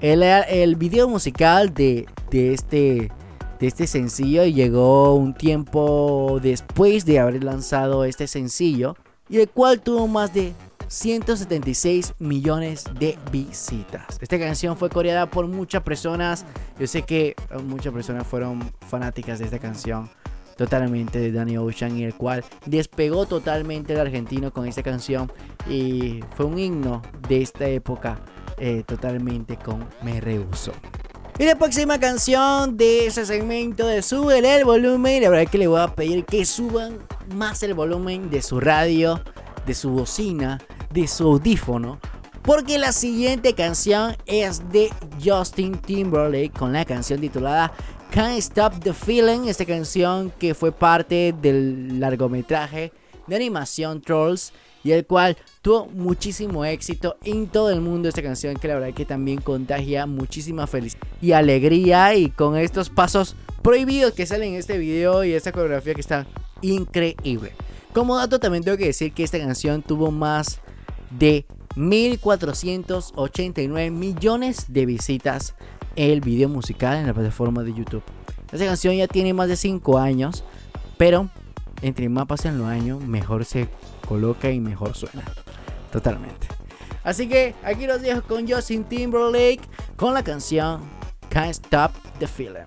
El, el video musical de, de este, de este sencillo llegó un tiempo después de haber lanzado este sencillo y el cual tuvo más de 176 millones de visitas. Esta canción fue coreada por muchas personas. Yo sé que eh, muchas personas fueron fanáticas de esta canción totalmente de Danny Ocean y el cual despegó totalmente el argentino con esta canción y fue un himno de esta época eh, totalmente con Me Rehuso. Y la próxima canción de ese segmento de Suben el volumen, la verdad es que le voy a pedir que suban más el volumen de su radio, de su bocina, de su audífono. Porque la siguiente canción es de Justin Timberlake con la canción titulada Can't Stop the Feeling. Esta canción que fue parte del largometraje de animación Trolls y el cual tuvo muchísimo éxito en todo el mundo. Esta canción que la verdad que también contagia muchísima felicidad y alegría y con estos pasos prohibidos que salen en este video y esta coreografía que está increíble. Como dato también tengo que decir que esta canción tuvo más de 1489 millones de visitas el video musical en la plataforma de YouTube. Esta canción ya tiene más de 5 años, pero entre más pasan los años, mejor se coloca y mejor suena. Totalmente. Así que aquí los dejo con Justin Timberlake con la canción Can't Stop the Feeling.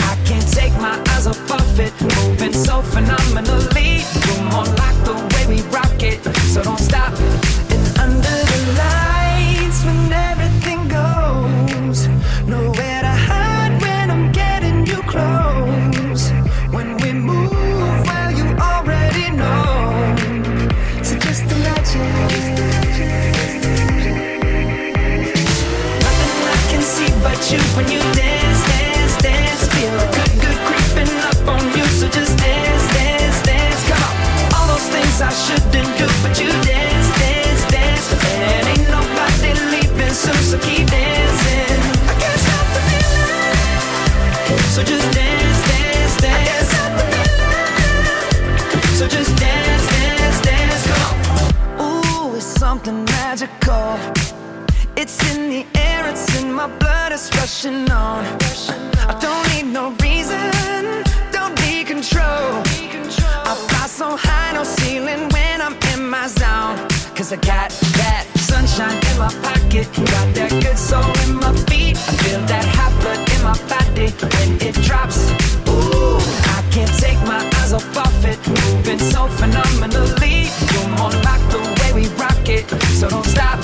take my eyes off of it, moving so phenomenally. You're more like the way we rock it, so don't stop. And under the lights, when everything goes, nowhere to hide when I'm getting you close. When we move, well, you already know. So just imagine. Nothing I can see but you when you dance, I shouldn't do, but you dance, dance, dance. And ain't nobody leaving soon, so keep dancing. I can't stop the feeling, so just dance, dance, dance. I can't stop the feeling, so just dance, dance, dance. Ooh, it's something magical. It's in the air, it's in my blood, it's rushing on. I don't need no reason, don't control. I fly so high no ceiling when I'm in my zone. Cause I got that sunshine in my pocket, got that good soul in my feet. I feel that hot blood in my body when it drops. Ooh, I can't take my eyes off of it, moving so phenomenally. You're more like the way we rock it, so don't stop.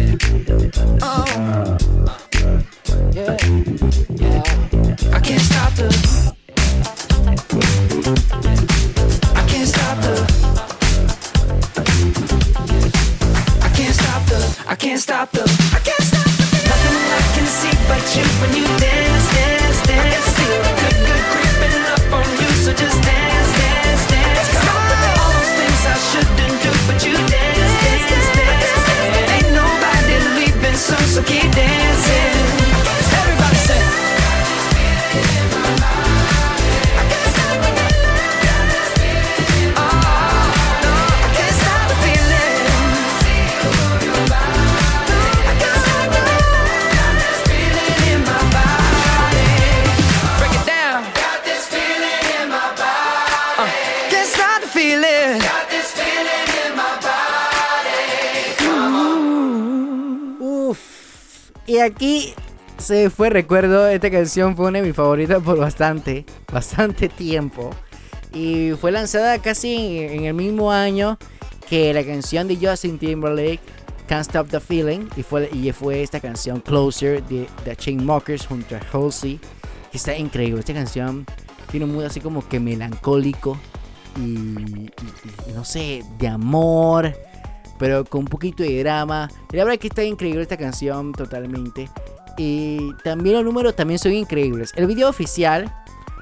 Yeah, fue recuerdo, esta canción fue una de mis favoritas por bastante, bastante tiempo. Y fue lanzada casi en, el mismo año que la canción de Justin Timberlake, Can't Stop the Feeling. Y fue, y fue esta canción Closer de The Chainsmokers junto a Halsey. Que está increíble. Esta canción tiene un mood así como que melancólico. Y, no sé, de amor pero con un poquito de drama. La verdad es que está increíble esta canción totalmente. Y también los números también son increíbles. El video oficial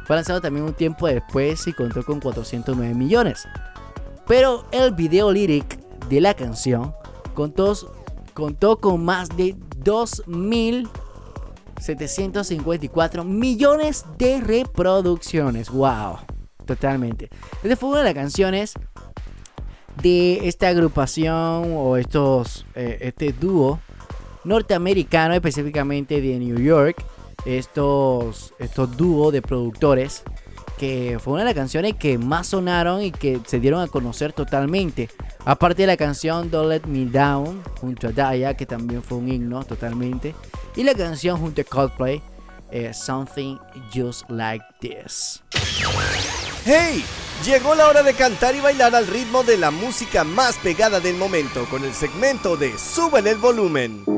fue lanzado también un tiempo después y contó con 409 millones. Pero el video lyric de la canción contó, contó con más de 2.754 millones de reproducciones. ¡Wow! Totalmente. Esta fue una de las canciones de esta agrupación o estos eh, este dúo norteamericano específicamente de New York estos estos dúos de productores que fue una de las canciones que más sonaron y que se dieron a conocer totalmente aparte de la canción Don't Let Me Down junto a Daya que también fue un himno totalmente y la canción junto a Coldplay eh, Something Just Like This ¡Hey! Llegó la hora de cantar y bailar al ritmo de la música más pegada del momento con el segmento de Súbele el volumen.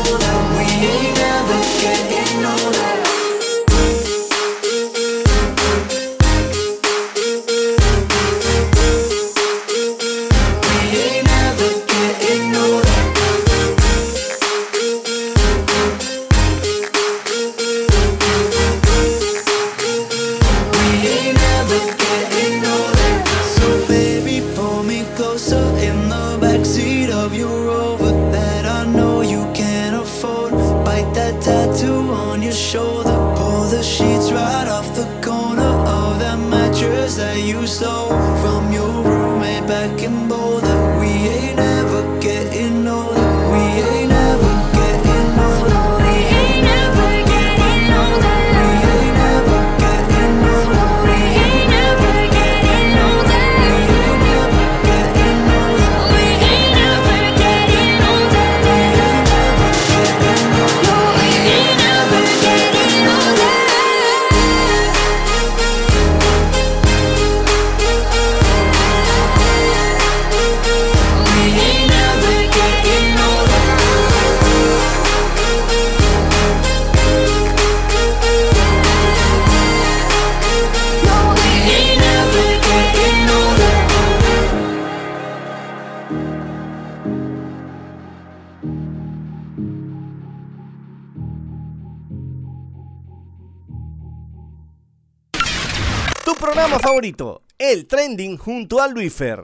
El trending junto a Luifer.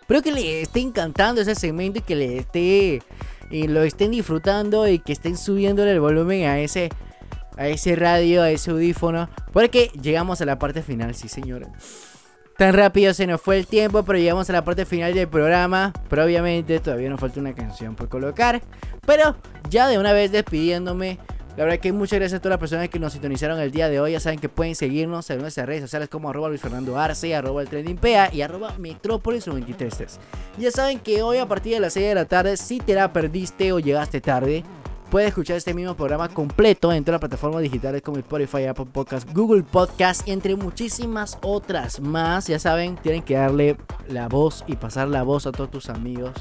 Espero que les esté encantando ese segmento y que le esté y lo estén disfrutando y que estén subiéndole el volumen a ese a ese radio, a ese audífono, porque llegamos a la parte final, sí, señor. Tan rápido se nos fue el tiempo, pero llegamos a la parte final del programa. Pero obviamente todavía nos falta una canción por colocar. Pero ya de una vez despidiéndome. La verdad que muchas gracias a todas las personas que nos sintonizaron el día de hoy. Ya saben que pueden seguirnos en nuestras redes sociales como arroba Luis Fernando Arce, arroba el trending PA y arroba Metrópolis 933. Ya saben que hoy a partir de las 6 de la tarde, si te la perdiste o llegaste tarde, puedes escuchar este mismo programa completo en todas las plataformas digitales como Spotify, Apple Podcast, Google Podcast y entre muchísimas otras más. Ya saben, tienen que darle la voz y pasar la voz a todos tus amigos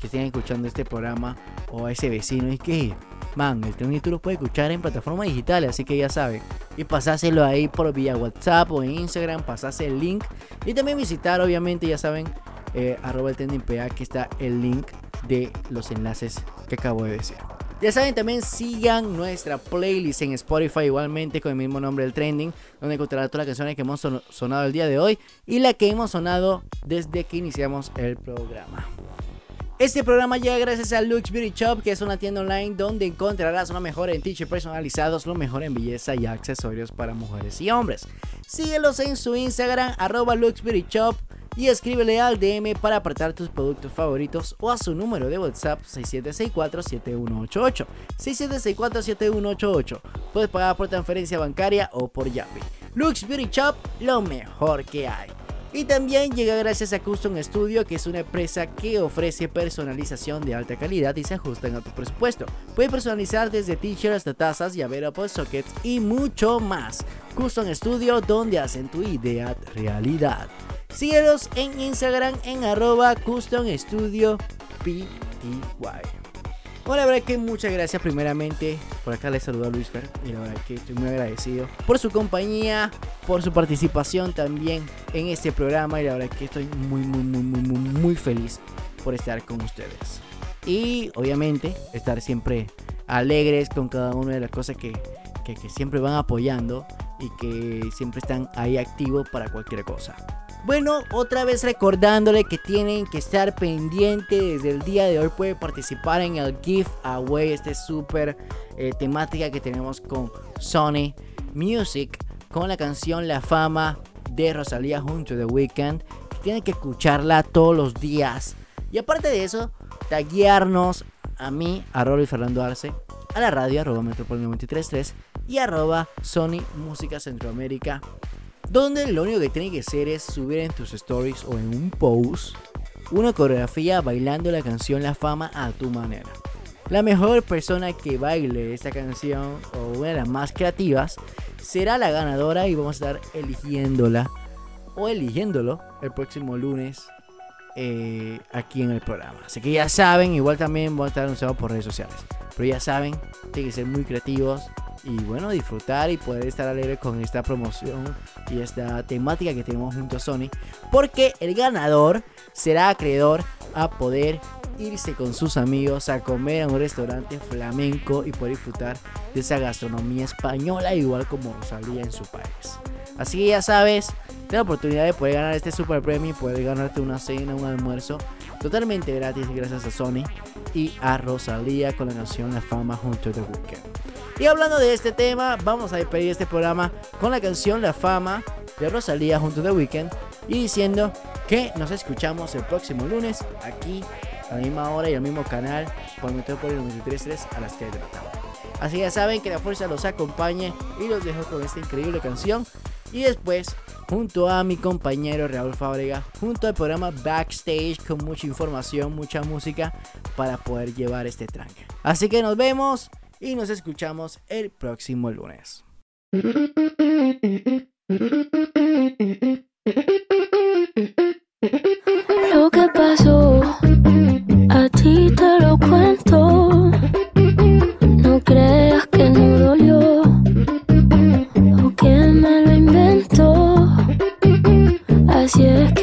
que estén escuchando este programa o a ese vecino. Y que, man, el tren tú lo puedes escuchar en plataformas digitales, así que ya saben. Y pasáselo ahí por vía WhatsApp o Instagram, pasase el link. Y también visitar, obviamente, ya saben, eh, arroba el trending PA, que está el link de los enlaces que acabo de decir. Ya saben, también sigan nuestra playlist en Spotify igualmente con el mismo nombre del trending, donde encontrarán todas las canciones que hemos son- sonado el día de hoy y la que hemos sonado desde que iniciamos el programa. Este programa llega gracias a Lux Beauty Shop, que es una tienda online donde encontrarás lo mejor en t-shirts personalizados, lo mejor en belleza y accesorios para mujeres y hombres. Síguelos en su Instagram, arroba Lux Beauty Shop, y escríbele al DM para apartar tus productos favoritos o a su número de WhatsApp 6764-7188. 6764-7188. Puedes pagar por transferencia bancaria o por Yapi. Lux Beauty Shop, lo mejor que hay. Y también llega gracias a Custom Studio, que es una empresa que ofrece personalización de alta calidad y se ajustan a tu presupuesto. Puedes personalizar desde t-shirts hasta tazas, llaveros, por sockets y mucho más. Custom Studio, donde hacen tu idea realidad. Síguelos en Instagram en arroba Custom Studio PTY. Bueno, la verdad que muchas gracias primeramente. Por acá les saludo a Luis Fer. Y la verdad que estoy muy agradecido por su compañía, por su participación también en este programa. Y la verdad que estoy muy, muy, muy, muy, muy, feliz por estar con ustedes. Y obviamente estar siempre alegres con cada una de las cosas que, que siempre van apoyando. Y que siempre están ahí activos para cualquier cosa. Bueno, otra vez recordándole que tienen que estar pendientes desde el día de hoy. Puede participar en el giveaway, este súper eh, temática que tenemos con Sony Music, con la canción La Fama de Rosalía junto a The Weeknd. Tienen que escucharla todos los días. Y aparte de eso, taguearnos a mí, a Rolly Fernando Arce, a la radio, arroba Metrópoli 933 y arroba Sony Música Centroamérica donde lo único que tiene que hacer es subir en tus stories o en un post una coreografía bailando la canción La Fama a tu manera. La mejor persona que baile esta canción o una de las más creativas será la ganadora y vamos a estar eligiéndola o eligiéndolo el próximo lunes eh, aquí en el programa. Así que ya saben, igual también vamos a estar anunciados por redes sociales. Pero ya saben, tienen que ser muy creativos y bueno, disfrutar y poder estar alegre con esta promoción y esta temática que tenemos junto a Sony. Porque el ganador será acreedor a poder irse con sus amigos a comer a un restaurante flamenco y poder disfrutar de esa gastronomía española igual como Rosalía en su país. Así que ya sabes, tienes la oportunidad de poder ganar este super premio y poder ganarte una cena, un almuerzo totalmente gratis gracias a Sony y a Rosalía con la canción La Fama junto a The Weeknd. Y hablando de este tema, vamos a despedir este programa con la canción La Fama de Rosalía junto a The Weeknd y diciendo que nos escuchamos el próximo lunes aquí a la misma hora y al mismo canal por Metrópolis 93.3 a las 3 de la tarde. Así ya saben que la fuerza los acompañe y los dejo con esta increíble canción. Y después, junto a mi compañero Raúl Fábrega, junto al programa Backstage con mucha información, mucha música para poder llevar este tranque. Así que nos vemos y nos escuchamos el próximo lunes. Lo que pasó,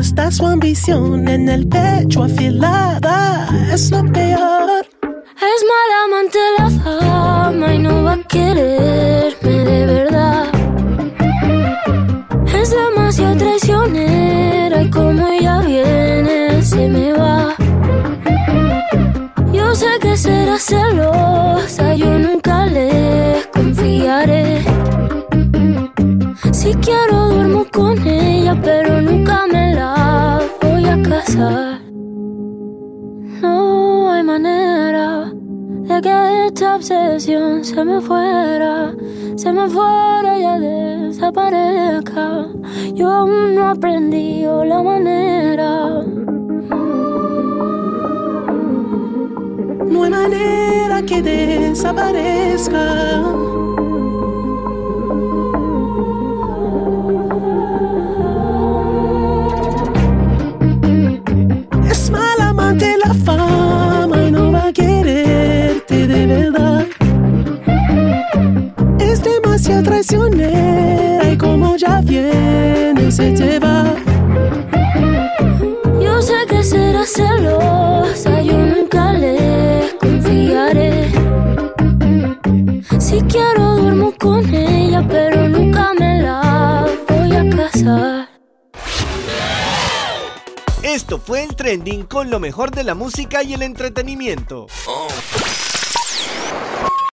Está su ambición en el pecho afilada. Mejor de la música y el entretenimiento. Oh.